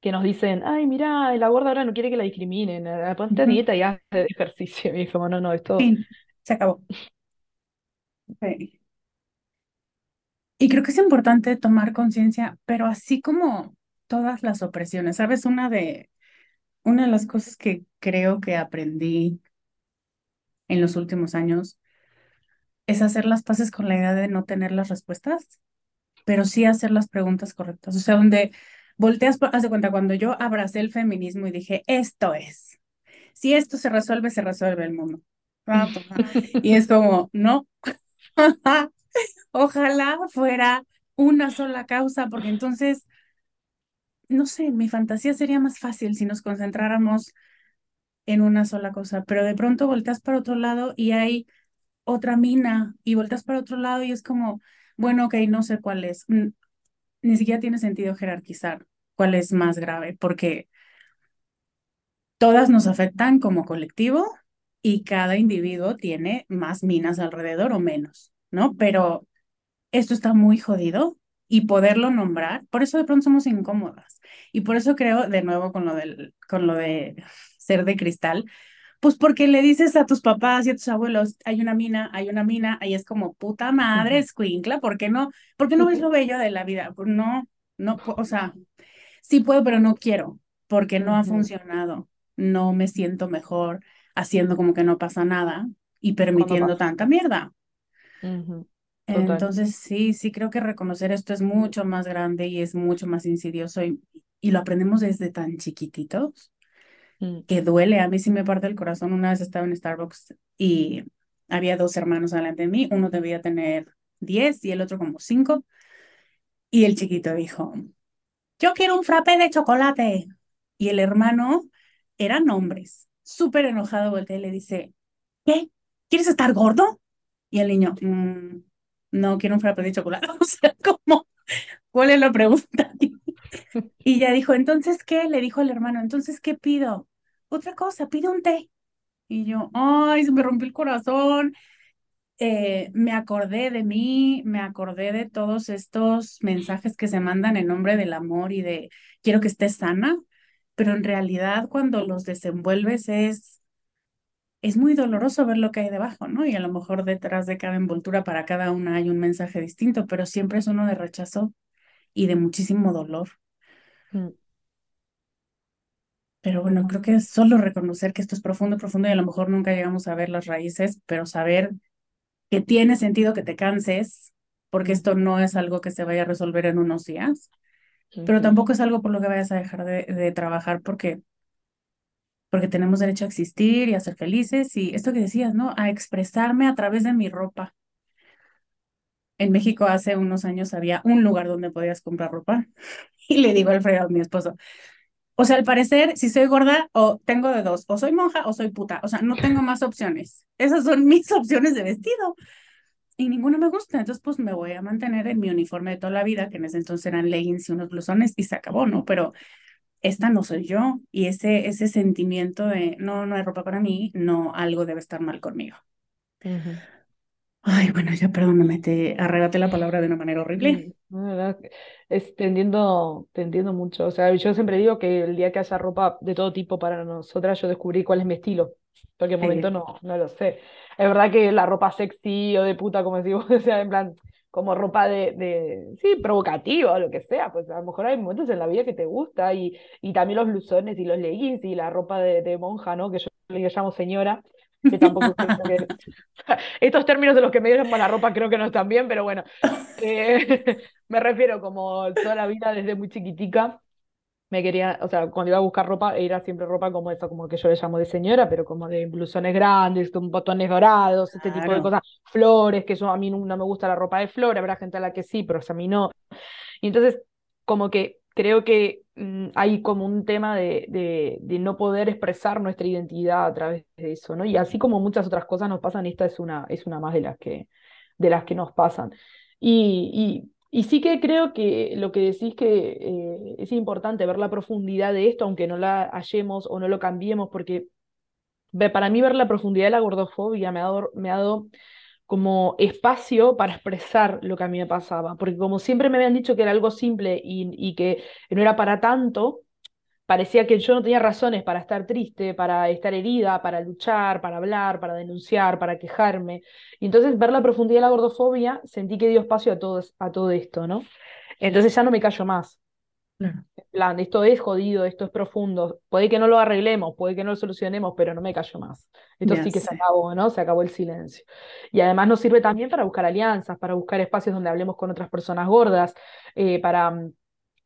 que nos dicen, ay, mira, la gorda ahora no quiere que la discriminen, eh, ponte a dieta y haz ejercicio. Y es como, no, no, esto...
se acabó. Y creo que es importante tomar conciencia, pero así como todas las opresiones, ¿sabes? Una de, una de las cosas que creo que aprendí en los últimos años es hacer las paces con la idea de no tener las respuestas, pero sí hacer las preguntas correctas. O sea, donde volteas, haz de cuenta, cuando yo abracé el feminismo y dije, esto es, si esto se resuelve, se resuelve el mundo. Y es como, no, ojalá fuera una sola causa, porque entonces, no sé, mi fantasía sería más fácil si nos concentráramos en una sola cosa, pero de pronto volteas para otro lado y hay otra mina y volteas para otro lado y es como, bueno, ok, no sé cuál es. Ni siquiera tiene sentido jerarquizar cuál es más grave, porque todas nos afectan como colectivo y cada individuo tiene más minas alrededor o menos. ¿no? Pero esto está muy jodido y poderlo nombrar, por eso de pronto somos incómodas. Y por eso creo, de nuevo con lo, del, con lo de ser de cristal, pues porque le dices a tus papás y a tus abuelos, hay una mina, hay una mina, ahí es como puta madre, escuincla, ¿por qué no? ¿Por qué no ves lo bello de la vida? Pues no, no, o sea, sí puedo, pero no quiero, porque no ha funcionado. No me siento mejor haciendo como que no pasa nada y permitiendo tanta mierda. Entonces, sí, sí creo que reconocer esto es mucho más grande y es mucho más insidioso y, y lo aprendemos desde tan chiquititos. Que duele. A mí sí me parte el corazón. Una vez estaba en Starbucks y había dos hermanos delante de mí. Uno debía tener 10 y el otro como 5. Y el chiquito dijo, yo quiero un frappé de chocolate. Y el hermano, eran hombres, súper enojado, voltea y le dice, ¿qué? ¿Quieres estar gordo? Y el niño, mm, no quiero un frappé de chocolate. O sea, ¿cómo? ¿Cuál es la pregunta? Y ya dijo, ¿entonces qué? Le dijo el hermano, ¿entonces qué pido? Otra cosa, pido un té. Y yo, ay, se me rompió el corazón. Eh, me acordé de mí, me acordé de todos estos mensajes que se mandan en nombre del amor y de quiero que estés sana, pero en realidad cuando los desenvuelves es, es muy doloroso ver lo que hay debajo, ¿no? Y a lo mejor detrás de cada envoltura para cada una hay un mensaje distinto, pero siempre es uno de rechazo y de muchísimo dolor. Mm. Pero bueno, creo que es solo reconocer que esto es profundo, profundo y a lo mejor nunca llegamos a ver las raíces, pero saber que tiene sentido que te canses, porque esto no es algo que se vaya a resolver en unos días, pero tampoco es algo por lo que vayas a dejar de, de, trabajar porque, porque tenemos derecho a existir y a ser felices y esto que decías, ¿no? A expresarme a través de mi ropa. En México hace unos años había un lugar donde podías comprar ropa y le digo a Alfredo, a mi esposo, o sea, al parecer, si soy gorda, o tengo de dos, o soy monja o soy puta. O sea, no tengo más opciones. Esas son mis opciones de vestido. Y ninguna me gusta. Entonces, pues me voy a mantener en mi uniforme de toda la vida, que en ese entonces eran leggings y unos blusones, y se acabó, ¿no? Pero esta no soy yo. Y ese, ese sentimiento de no, no hay ropa para mí, no, algo debe estar mal conmigo. Ay, bueno, ya perdóname, te arrebaté la palabra de una manera horrible.
es, te entiendo, mucho. O sea, yo siempre digo que el día que haya ropa de todo tipo para nosotras, yo descubrí cuál es mi estilo. Porque en momento no, no lo sé. Es verdad que la ropa sexy o de puta, como decimos, o sea, en plan, como ropa de, de, sí, provocativa o lo que sea, pues a lo mejor hay momentos en la vida que te gusta y, y también los blusones y los leggings y la ropa de, de monja, ¿no? Que yo le llamo señora, que tampoco estos términos de los que me dieron para la ropa creo que no están bien, pero bueno, eh, me refiero como toda la vida desde muy chiquitica, me quería, o sea, cuando iba a buscar ropa, era siempre ropa como eso, como que yo le llamo de señora, pero como de blusones grandes, con botones dorados, este tipo de cosas, flores, que yo a mí no, me gusta la ropa de flores, habrá gente a la que sí, pero a mí no. Y entonces, como que creo que mm, hay como un tema de, de, no poder expresar nuestra identidad a través de eso, ¿no? Y así como muchas otras cosas nos pasan, esta es una, es una más de las que, de las que nos pasan. Y, y, sí que creo que lo que decís que eh, es importante ver la profundidad de esto, aunque no la hallemos o no lo cambiemos, porque para mí ver la profundidad de la gordofobia me ha dado, me ha dado como espacio para expresar lo que a mí me pasaba, porque como siempre me habían dicho que era algo simple y, que no era para tanto, parecía que yo no tenía razones para estar triste, para estar herida, para luchar, para hablar, para denunciar, para quejarme. Y entonces ver la profundidad de la gordofobia, sentí que dio espacio a todo, a todo esto, ¿no? Entonces ya no me callo más. En plan, esto es jodido, esto es profundo. Puede que no lo arreglemos, puede que no lo solucionemos, pero no me callo más. Esto sí que se acabó, ¿no? Se acabó el silencio. Y además nos sirve también para buscar alianzas, para buscar espacios donde hablemos con otras personas gordas, eh, para mm,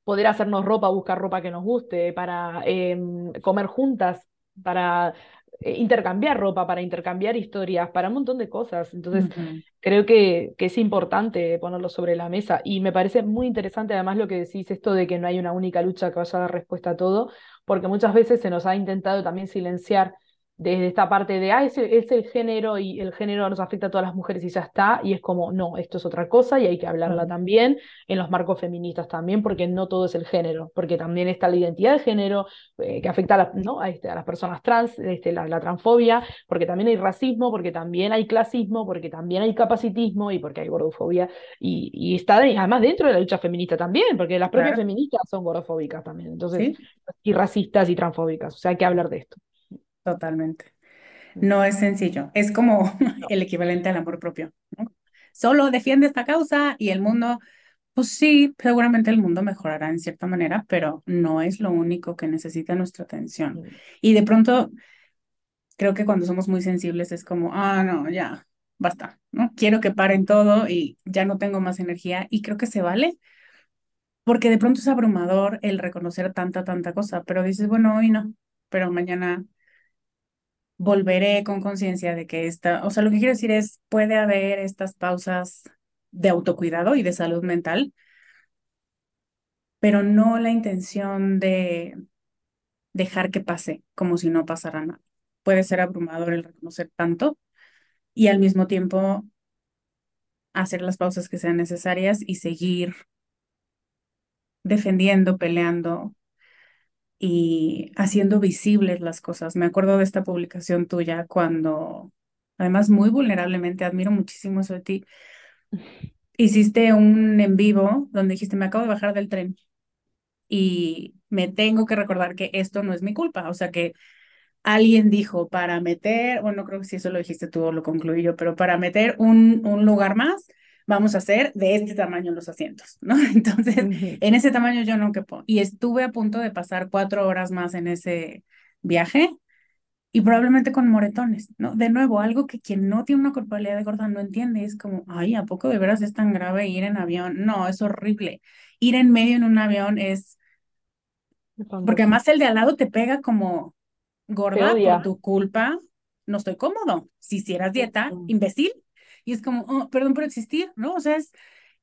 poder hacernos ropa, buscar ropa que nos guste, para em, comer juntas, para eh, intercambiar ropa, para intercambiar historias, para un montón de cosas. Entonces, creo que, que, es importante ponerlo sobre la mesa. Y me parece muy interesante además lo que decís, esto de que no hay una única lucha que vaya a dar respuesta a todo, porque muchas veces se nos ha intentado también silenciar desde esta parte de, ah, es el, es el género y el género nos afecta a todas las mujeres y ya está, y es como, no, esto es otra cosa y hay que hablarla también en los marcos feministas también, porque no todo es el género, porque también está la identidad de género eh, que afecta a, ¿no? a, este, a, las personas trans, este, la, la, transfobia, porque también hay racismo, porque también hay clasismo, porque también hay capacitismo y porque hay gordofobia, y, y está además dentro de la lucha feminista también, porque las propias feministas son gordofóbicas también, entonces, y racistas y transfóbicas, o sea, hay que hablar de esto.
Totalmente. No es sencillo. Es como el equivalente al amor propio. Solo defiende esta causa y el mundo, pues sí, seguramente el mundo mejorará en cierta manera, pero no es lo único que necesita nuestra atención. Y de pronto, creo que cuando somos muy sensibles es como, ah, no, ya, basta, ¿no? Quiero que paren todo y ya no tengo más energía y creo que se vale. Porque de pronto es abrumador el reconocer tanta, tanta cosa, pero dices, bueno, hoy no, pero mañana volveré con conciencia de que esta, o sea, lo que quiero decir es, puede haber estas pausas de autocuidado y de salud mental, pero no la intención de dejar que pase como si no pasara nada. Puede ser abrumador el reconocer tanto y al mismo tiempo hacer las pausas que sean necesarias y seguir defendiendo, peleando y haciendo visibles las cosas. Me acuerdo de esta publicación tuya cuando, además muy vulnerablemente, admiro muchísimo eso de ti, hiciste un en vivo donde dijiste, me acabo de bajar del tren y me tengo que recordar que esto no es mi culpa, o sea que alguien dijo para meter, bueno, creo que si eso lo dijiste tú lo concluí yo, pero para meter un, un lugar más, vamos a hacer de este tamaño los asientos, ¿no? Entonces, en ese tamaño yo no quepo. Y estuve a punto de pasar cuatro horas más en ese viaje y probablemente con moretones, ¿no? De nuevo, algo que quien no tiene una corporalidad de gorda no entiende es como, ay, ¿a poco de veras es tan grave ir en avión? No, es horrible. Ir en medio en un avión es... Porque además el de al lado te pega como gorda por tu culpa. No estoy cómodo. Si hicieras dieta, imbécil, y es como, oh, perdón por existir, ¿no? O sea, es,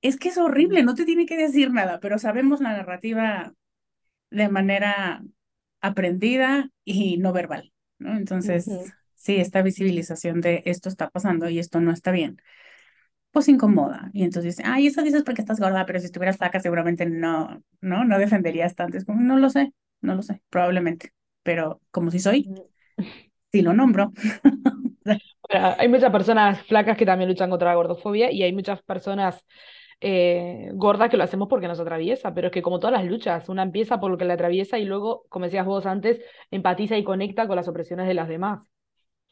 es que es horrible, no te tiene que decir nada, pero sabemos la narrativa de manera aprendida y no verbal, ¿no? Entonces, sí, esta visibilización de esto está pasando y esto no está bien, pues incomoda. Y entonces dice, ay, eso dices porque estás gorda, pero si estuvieras flaca seguramente no, no, no defenderías tanto. Es como, no lo sé, no lo sé, probablemente, pero como si soy, sí lo nombro.
hay muchas personas flacas que también luchan contra la gordofobia y hay muchas personas eh, gordas que lo hacemos porque nos atraviesa, pero es que como todas las luchas, una empieza por lo que la atraviesa y luego, como decías vos antes, empatiza y conecta con las opresiones de las demás,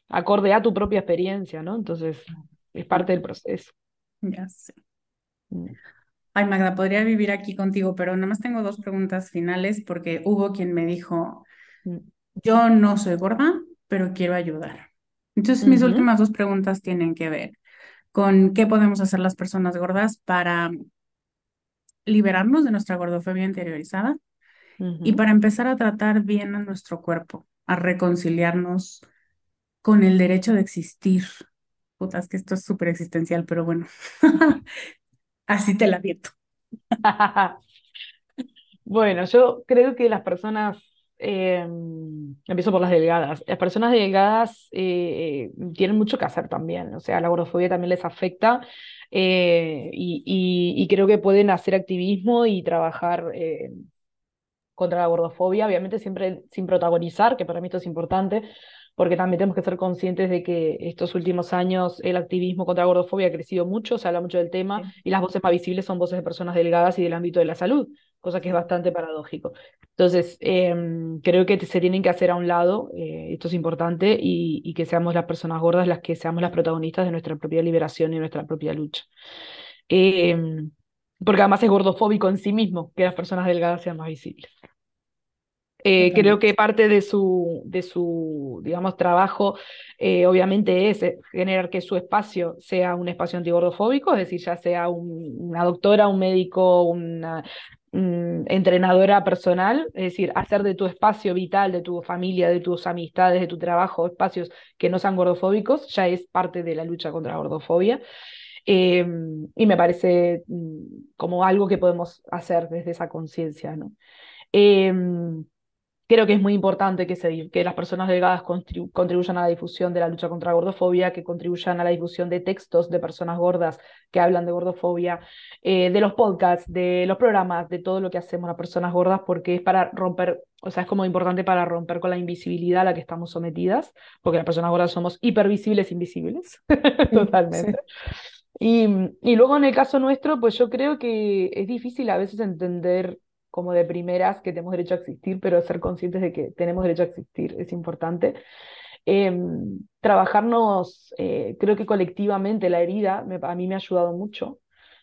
acorde a tu propia experiencia, ¿no? Entonces, es parte del proceso.
Ya sé. Mm. Ay, Magda, podría vivir aquí contigo, pero nada más tengo dos preguntas finales porque hubo quien me dijo, mm. yo no soy gorda, pero quiero ayudar. Entonces, mis últimas dos preguntas tienen que ver con qué podemos hacer las personas gordas para liberarnos de nuestra gordofobia interiorizada y para empezar a tratar bien a nuestro cuerpo, a reconciliarnos con el derecho de existir. Putas, que esto es súper existencial, pero bueno, así te la advierto.
bueno, yo creo que las personas eh, empiezo por las delgadas. Las personas delgadas eh, tienen mucho que hacer también, o sea, la gordofobia también les afecta eh, y, creo que pueden hacer activismo y trabajar contra la gordofobia, obviamente siempre sin protagonizar, que para mí esto es importante, porque también tenemos que ser conscientes de que estos últimos años el activismo contra la gordofobia ha crecido mucho, se habla mucho del tema y las voces más visibles son voces de personas delgadas y del ámbito de la salud cosa que es bastante paradójico. Entonces, em, creo que se tienen que hacer a un lado, eh, esto es importante, y, que seamos las personas gordas las que seamos las protagonistas de nuestra propia liberación y nuestra propia lucha. Em, porque además es gordofóbico en sí mismo que las personas delgadas sean más visibles. Eh, creo que parte de su, de su digamos, trabajo eh, obviamente es generar que su espacio sea un espacio antigordofóbico, es decir, ya sea una doctora, un médico, una entrenadora personal, es decir, hacer de tu espacio vital, de tu familia, de tus amistades, de tu trabajo, espacios que no sean gordofóbicos, ya es parte de la lucha contra la gordofobia. Em, y me parece mm, como algo que podemos hacer desde esa conciencia, ¿no? Creo que es muy importante que, se, que las personas delgadas contribuyan a la difusión de la lucha contra la gordofobia, que contribuyan a la difusión de textos de personas gordas que hablan de gordofobia, eh, de los podcasts, de los programas, de todo lo que hacemos las personas gordas, porque es para romper, o sea, es como importante para romper con la invisibilidad a la que estamos sometidas, porque las personas gordas somos hipervisibles, invisibles, totalmente. Y, y luego en el caso nuestro, pues yo creo que es difícil a veces entender como de primeras que tenemos derecho a existir, pero ser conscientes de que tenemos derecho a existir es importante. Em, trabajarnos, eh, creo que colectivamente la herida a mí me ha ayudado mucho.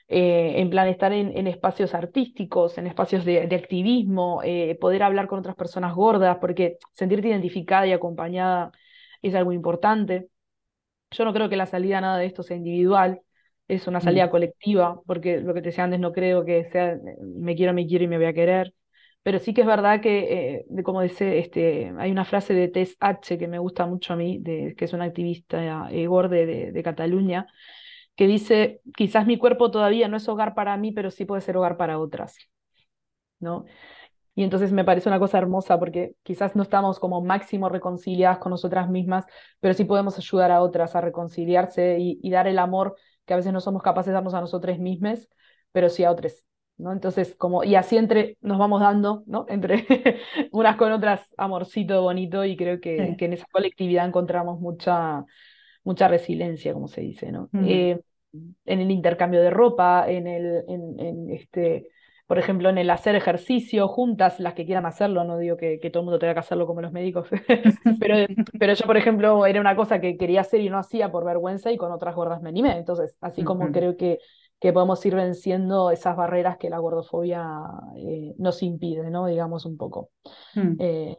Eh, en plan, estar en, espacios artísticos, en espacios de, activismo, eh, poder hablar con otras personas gordas, porque sentirte identificada y acompañada es algo importante. Yo no creo que la salida a nada de esto sea individual, es una mm. salida colectiva, porque lo que te decía antes, no creo que sea me quiero, me quiero y me voy a querer. Pero sí que es verdad que, eh, como dice, este, hay una frase de Tess H que me gusta mucho a mí, de, que es una activista eh, gorde de, de Cataluña, que dice, quizás mi cuerpo todavía no es hogar para mí, pero sí puede ser hogar para otras. ¿no? Y entonces me parece una cosa hermosa porque quizás no estamos como máximo reconciliadas con nosotras mismas, pero sí podemos ayudar a otras a reconciliarse y, y dar el amor que a veces no somos capaces de darnos a nosotros mismos, pero sí a otros. ¿no? Entonces, como, y así entre, nos vamos dando, ¿no? Entre unas con otras, amorcito bonito, y creo que, que en esa colectividad encontramos mucha, mucha resiliencia, como se dice, ¿no? Eh, en el intercambio de ropa, en el, en, en este, por ejemplo, en el hacer ejercicio juntas, las que quieran hacerlo, no digo que, todo el mundo tenga que hacerlo como los médicos, pero, pero yo, por ejemplo, era una cosa que quería hacer y no hacía por vergüenza y con otras gordas me animé. Entonces, así como creo que, que podemos ir venciendo esas barreras que la gordofobia eh, nos impide, ¿no? Digamos un poco. Mm. Eh,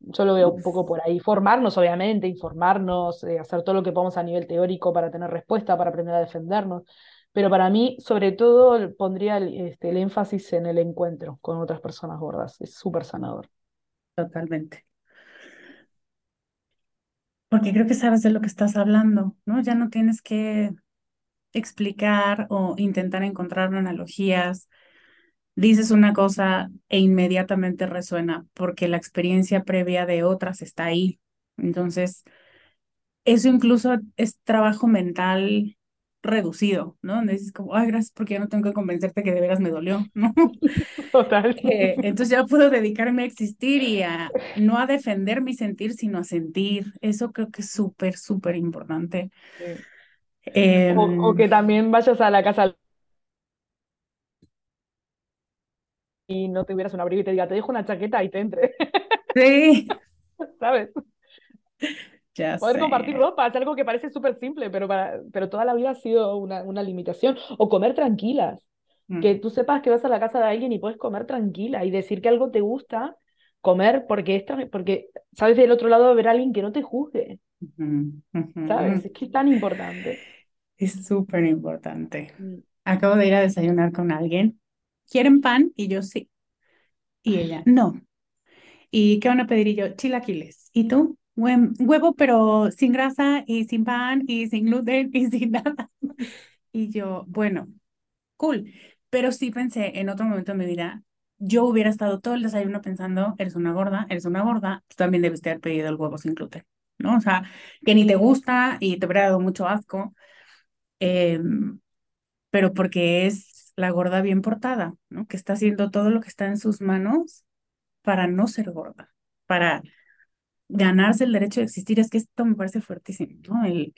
yo lo veo un poco por ahí. Formarnos, obviamente, informarnos, eh, hacer todo lo que podamos a nivel teórico para tener respuesta, para aprender a defendernos pero para mí, sobre todo, pondría el, este, el énfasis en el encuentro con otras personas gordas. Es súper sanador.
Totalmente. Porque creo que sabes de lo que estás hablando, ¿no? Ya no tienes que explicar o intentar encontrar analogías. Dices una cosa e inmediatamente resuena porque la experiencia previa de otras está ahí. Entonces, eso incluso es trabajo mental reducido, ¿no? Donde dices como, ay, gracias porque ya no tengo que convencerte que de veras me dolió, ¿no?
Total.
Eh, entonces ya puedo dedicarme a existir y a no a defender mi sentir, sino a sentir. Eso creo que es súper, súper importante.
Em, o, que también vayas a la casa y no tuvieras un abrigo y te diga, te dejo una chaqueta y te entre.
Sí.
¿Sabes? Poder compartir ropa es algo que parece súper simple, pero, para, pero toda la vida ha sido una, una limitación. O comer tranquilas. Que mm. tú sepas que vas a la casa de alguien y puedes comer tranquila y decir que algo te gusta, comer, porque, esta, porque sabes del otro lado ver a alguien que no te juzgue. ¿Sabes? Es que es tan importante.
Es súper importante. Mm. Acabo de ir a desayunar con alguien. ¿Quieren pan? Y yo sí. Y ella, no. ¿Y qué van a pedir? Y yo, chilaquiles. ¿Y tú? Huevo, pero sin grasa y sin pan y sin gluten y sin nada. Y yo, bueno, cool. Pero sí pensé en otro momento de mi vida, yo hubiera estado todo el desayuno pensando, eres una gorda, eres una gorda, tú también debes haber pedido el huevo sin gluten, ¿no? O sea, que ni te gusta y te hubiera dado mucho asco, em, pero porque es la gorda bien portada, ¿no? Que está haciendo todo lo que está en sus manos para no ser gorda, para ganarse el derecho de existir, es que esto me parece fuertísimo, ¿no? El,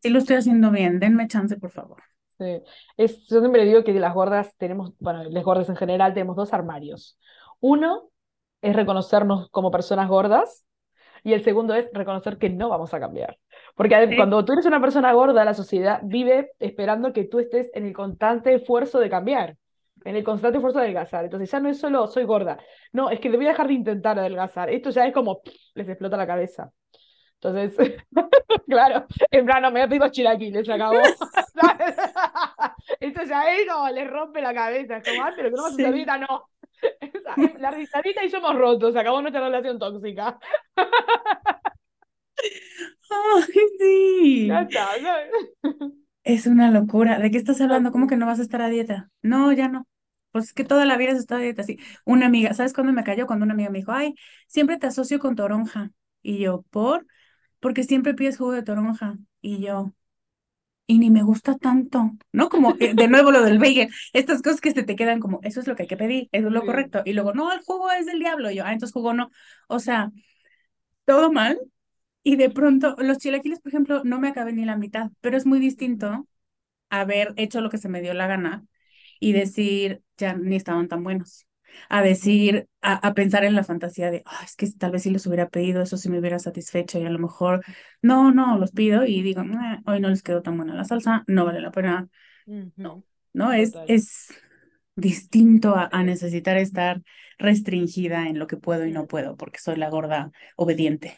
Si lo estoy haciendo bien, denme chance, por favor.
Sí. Es, yo siempre digo que las gordas tenemos, bueno, las gordas en general tenemos dos armarios. Uno es reconocernos como personas gordas y el segundo es reconocer que no vamos a cambiar. Porque cuando tú eres una persona gorda, la sociedad vive esperando que tú estés en el constante esfuerzo de cambiar en el constante esfuerzo de adelgazar. Entonces ya no es solo soy gorda, no, es que voy a dejar de intentar adelgazar. Esto ya es como les explota la cabeza. Entonces, claro, en plano me pido chilaquiles, se acabó. Esto ya es como les rompe la cabeza. Es como, ah, pero que no vas sí. a no. La risadita y somos rotos, se acabó nuestra relación tóxica.
Ay, sí. Ya está, Es una locura. ¿De qué estás hablando? ¿Cómo que no vas a estar a dieta? No, ya no. Pues es que toda la vida has estado dieta así. Una amiga, ¿sabes cuándo me cayó? Cuando una amiga me dijo, ay, siempre te asocio con toronja. Y yo, ¿por? Porque siempre pides jugo de toronja. Y yo, y ni me gusta tanto, ¿no? Como eh, de nuevo lo del bagel, estas cosas que se te quedan como, eso es lo que hay que pedir, eso es lo correcto. Y luego, no, el jugo es del diablo. Y yo, ah, entonces jugo no. O sea, todo mal. Y de pronto, los chilaquiles, por ejemplo, no me acabé ni la mitad, pero es muy distinto haber hecho lo que se me dio la gana y decir, ya ni estaban tan buenos. A decir, a, pensar en la fantasía de, oh, es que tal vez si los hubiera pedido, eso sí me hubiera satisfecho y a lo mejor, no, no, los pido y digo, hoy no les quedó tan buena la salsa, no vale la pena. No, no, es, es distinto a, a, necesitar estar restringida en lo que puedo y no puedo, porque soy la gorda obediente.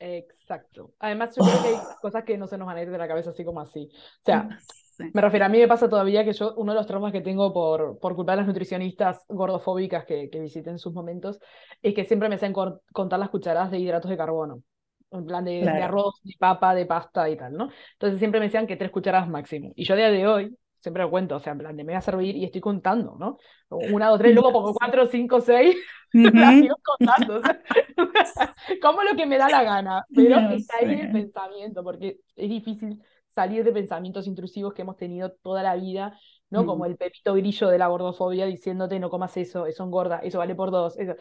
Exacto. Además, yo creo que hay cosas que no se nos van a ir de la cabeza así como así. O sea, me refiero, a mí me pasa todavía que yo, uno de los traumas que tengo por, por culpa de las nutricionistas gordofóbicas que, que visité en sus momentos, es que siempre me hacen contar las cucharadas de hidratos de carbono. En plan de, de, arroz, de papa, de pasta y tal, ¿no? Entonces siempre me decían que tres cucharadas máximo. Y yo a día de hoy, siempre lo cuento, o sea, en plan de me voy a servir y estoy contando, ¿no? Una, dos, tres, luego pongo cuatro, cinco, seis, la sigo contando. como lo que me da la gana, pero está ahí el pensamiento, porque es difícil salir de pensamientos intrusivos que hemos tenido toda la vida, ¿no? Como el pepito grillo de la gordofobia diciéndote no comas eso, eso engorda, eso vale por dos, eso.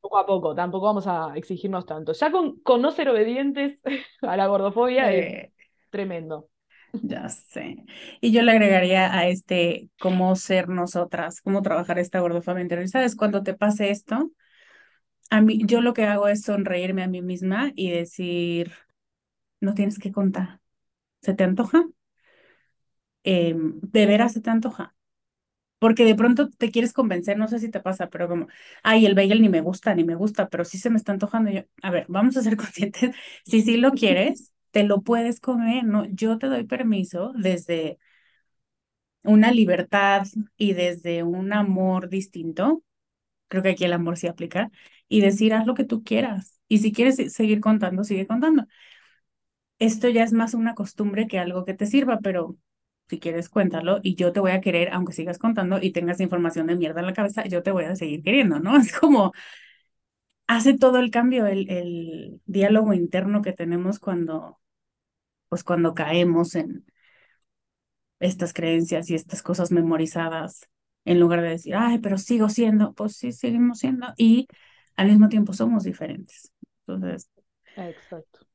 Poco a poco, tampoco vamos a exigirnos tanto. Ya con, con no ser obedientes a la gordofobia es tremendo.
Ya sé. Y yo le agregaría a este cómo ser nosotras, cómo trabajar esta gordofobia interior. ¿Sabes? Cuando te pase esto, a mí, yo lo que hago es sonreírme a mí misma y decir, no tienes que contar. ¿Se te antoja? Eh, ¿De veras se te antoja? Porque de pronto te quieres convencer, no sé si te pasa, pero como, ay, el bagel ni me gusta, ni me gusta, pero sí se me está antojando. Yo, a ver, vamos a ser conscientes. Si sí lo quieres, te lo puedes comer, ¿no? Yo te doy permiso desde una libertad y desde un amor distinto, creo que aquí el amor sí aplica, y decir, haz lo que tú quieras. Y si quieres seguir contando, sigue contando. Esto ya es más una costumbre que algo que te sirva, pero si quieres, cuéntalo y yo te voy a querer, aunque sigas contando y tengas información de mierda en la cabeza, yo te voy a seguir queriendo, ¿no? Es como, hace todo el cambio el, el diálogo interno que tenemos cuando pues cuando caemos en estas creencias y estas cosas memorizadas, en lugar de decir, ay, pero sigo siendo, pues sí, seguimos siendo, y al mismo tiempo somos diferentes. Entonces,
exacto.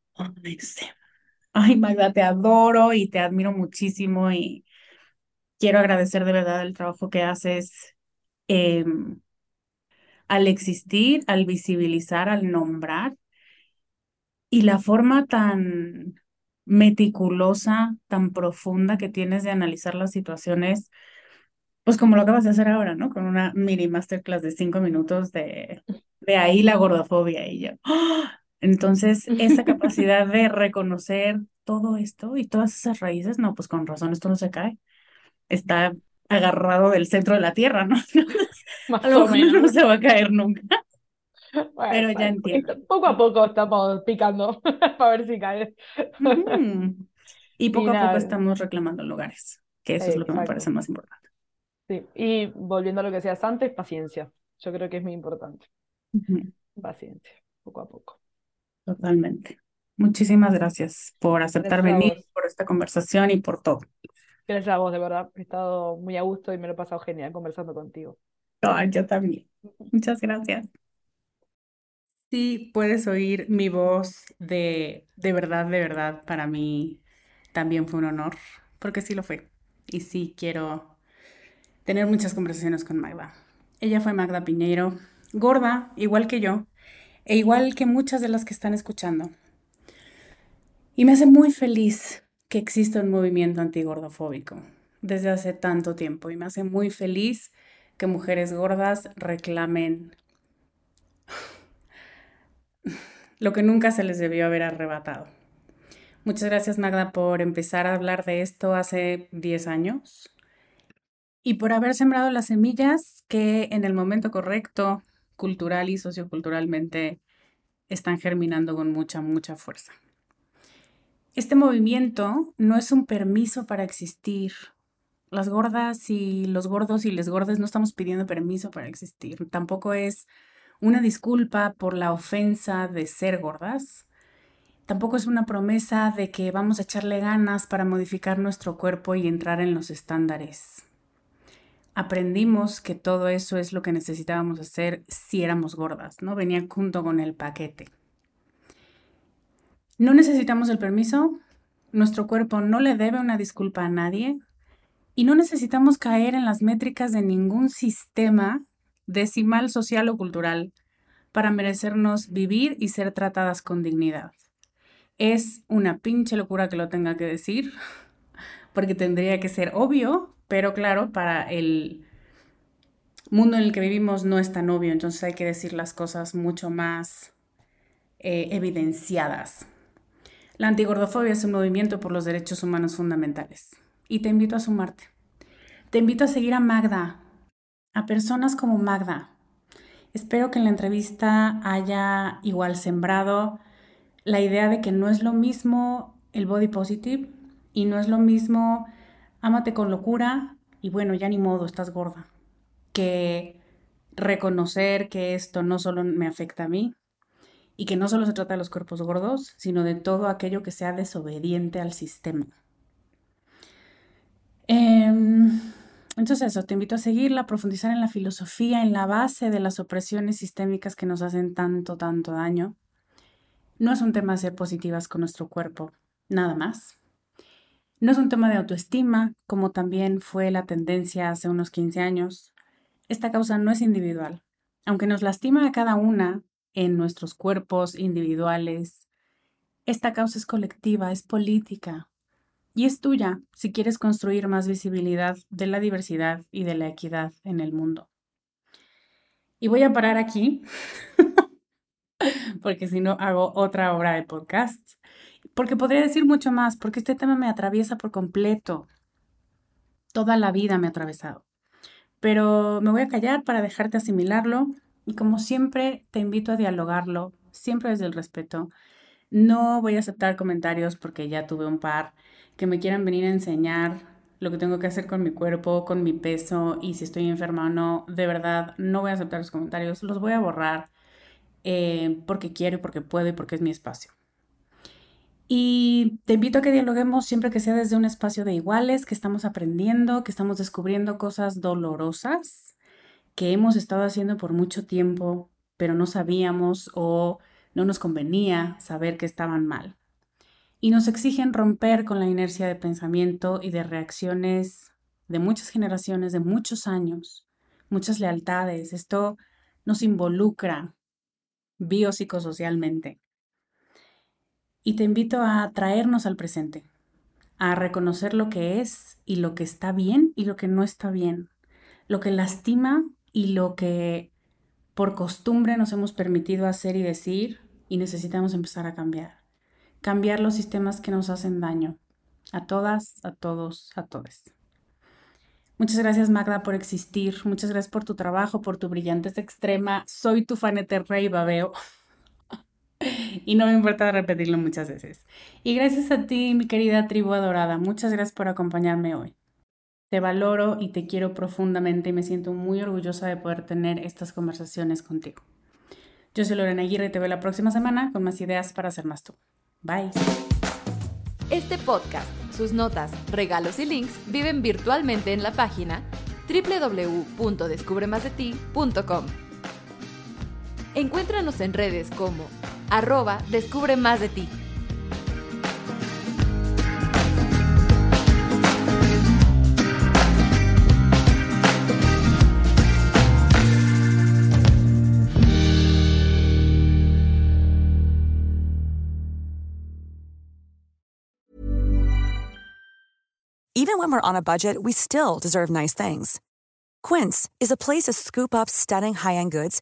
Ay, Magda, te adoro y te admiro muchísimo y quiero agradecer de verdad el trabajo que haces em, al existir, al visibilizar, al nombrar y la forma tan meticulosa, tan profunda que tienes de analizar las situaciones, pues como lo acabas de hacer ahora, ¿no? Con una mini masterclass de cinco minutos de, de ahí la gordofobia y yo. ¡ah! Entonces, esa capacidad de reconocer todo esto y todas esas raíces, no, pues con razón esto no se cae. Está agarrado del centro de la tierra, ¿no? a lo mejor no se va a caer nunca. Pero ya entiendo.
Poco a poco estamos picando para ver si cae.
Y poco a poco estamos reclamando lugares, que eso es lo que me parece más importante.
Sí, y volviendo a lo que decías antes, paciencia. Yo creo que es muy importante. Paciencia, poco a poco.
Totalmente. Muchísimas gracias por aceptar venir, por esta conversación y por todo.
Gracias a vos, de verdad. He estado muy a gusto y me lo he pasado genial conversando contigo.
yo también. Muchas gracias. Sí, puedes oír mi voz de, de verdad, de verdad, para mí también fue un honor, porque sí lo fue. Y sí quiero tener muchas conversaciones con Magda. Ella fue Magda Piñeiro, gorda, igual que yo, e igual que muchas de las que están escuchando. Y me hace muy feliz que exista un movimiento antigordofóbico desde hace tanto tiempo. Y me hace muy feliz que mujeres gordas reclamen lo que nunca se les debió haber arrebatado. Muchas gracias Magda por empezar a hablar de esto hace 10 años y por haber sembrado las semillas que en el momento correcto, cultural y socioculturalmente, están germinando con mucha, mucha fuerza. Este movimiento no es un permiso para existir Las gordas y los gordos y les gordes no estamos pidiendo permiso para existir. Tampoco es una disculpa por la ofensa de ser gordas. Tampoco es una promesa de que vamos a echarle ganas para modificar nuestro cuerpo y entrar en los estándares. Aprendimos que todo eso es lo que necesitábamos hacer si éramos gordas, ¿no? Venía junto con el paquete. No necesitamos el permiso, nuestro cuerpo no le debe una disculpa a nadie y no necesitamos caer en las métricas de ningún sistema decimal social o cultural para merecernos vivir y ser tratadas con dignidad. Es una pinche locura que lo tenga que decir, porque tendría que ser obvio, pero claro, para el mundo en el que vivimos no es tan obvio, entonces hay que decir las cosas mucho más eh, evidenciadas. La antigordofobia es un movimiento por los derechos humanos fundamentales y te invito a sumarte. Te invito a seguir a Magda, a personas como Magda. Espero que en la entrevista haya igual sembrado la idea de que no es lo mismo el body positive y no es lo mismo ámate con locura y bueno, ya ni modo, estás gorda. Que reconocer que esto no solo me afecta a mí y que no solo se trata de los cuerpos gordos, sino de todo aquello que sea desobediente al sistema. Em, entonces eso, te invito a seguirla, a profundizar en la filosofía, en la base de las opresiones sistémicas que nos hacen tanto, tanto daño no es un tema ser positivas con nuestro cuerpo, nada más. No es un tema de autoestima, como también fue la tendencia hace unos 15 años. Esta causa no es individual. Aunque nos lastima a cada una en nuestros cuerpos individuales, esta causa es colectiva, es política. Y es tuya si quieres construir más visibilidad de la diversidad y de la equidad en el mundo. Y voy a parar aquí porque si no hago otra hora de podcast. Porque podría decir mucho más, porque este tema me atraviesa por completo. Toda la vida me ha atravesado. Pero me voy a callar para dejarte asimilarlo y como siempre te invito a dialogarlo, siempre desde el respeto. No voy a aceptar comentarios porque ya tuve un par que me quieran venir a enseñar lo que tengo que hacer con mi cuerpo, con mi peso y si estoy enferma o no. De verdad, no voy a aceptar los comentarios, los voy a borrar eh, porque quiero y porque puedo y porque es mi espacio. Y te invito a que dialoguemos siempre que sea desde un espacio de iguales, que estamos aprendiendo, que estamos descubriendo cosas dolorosas que hemos estado haciendo por mucho tiempo, pero no sabíamos o no nos convenía saber que estaban mal. Y nos exigen romper con la inercia de pensamiento y de reacciones de muchas generaciones, de muchos años, muchas lealtades. Esto nos involucra biopsicosocialmente. Y te invito a traernos al presente, a reconocer lo que es y lo que está bien y lo que no está bien, lo que lastima y lo que por costumbre nos hemos permitido hacer y decir y necesitamos empezar a cambiar. Cambiar los sistemas que nos hacen daño. A todas, a todos, a todos. Muchas gracias Magda por existir, muchas gracias por tu trabajo, por tu brillantez extrema. Soy tu fan rey babeo. Y no me importa repetirlo muchas veces. Y gracias a ti, mi querida tribu adorada, muchas gracias por acompañarme hoy. Te valoro y te quiero profundamente y me siento muy orgullosa de poder tener estas conversaciones contigo. Yo soy Lorena Aguirre y te veo la próxima semana con más ideas para ser más tú. Bye.
Este podcast sus notas, regalos y links viven virtualmente en la página www.descubremasdeti.com. Encuéntranos en redes como arroba Descubre Más de Ti.
Even when we're on a budget, we still deserve nice things. Quince is a place to scoop up stunning high-end goods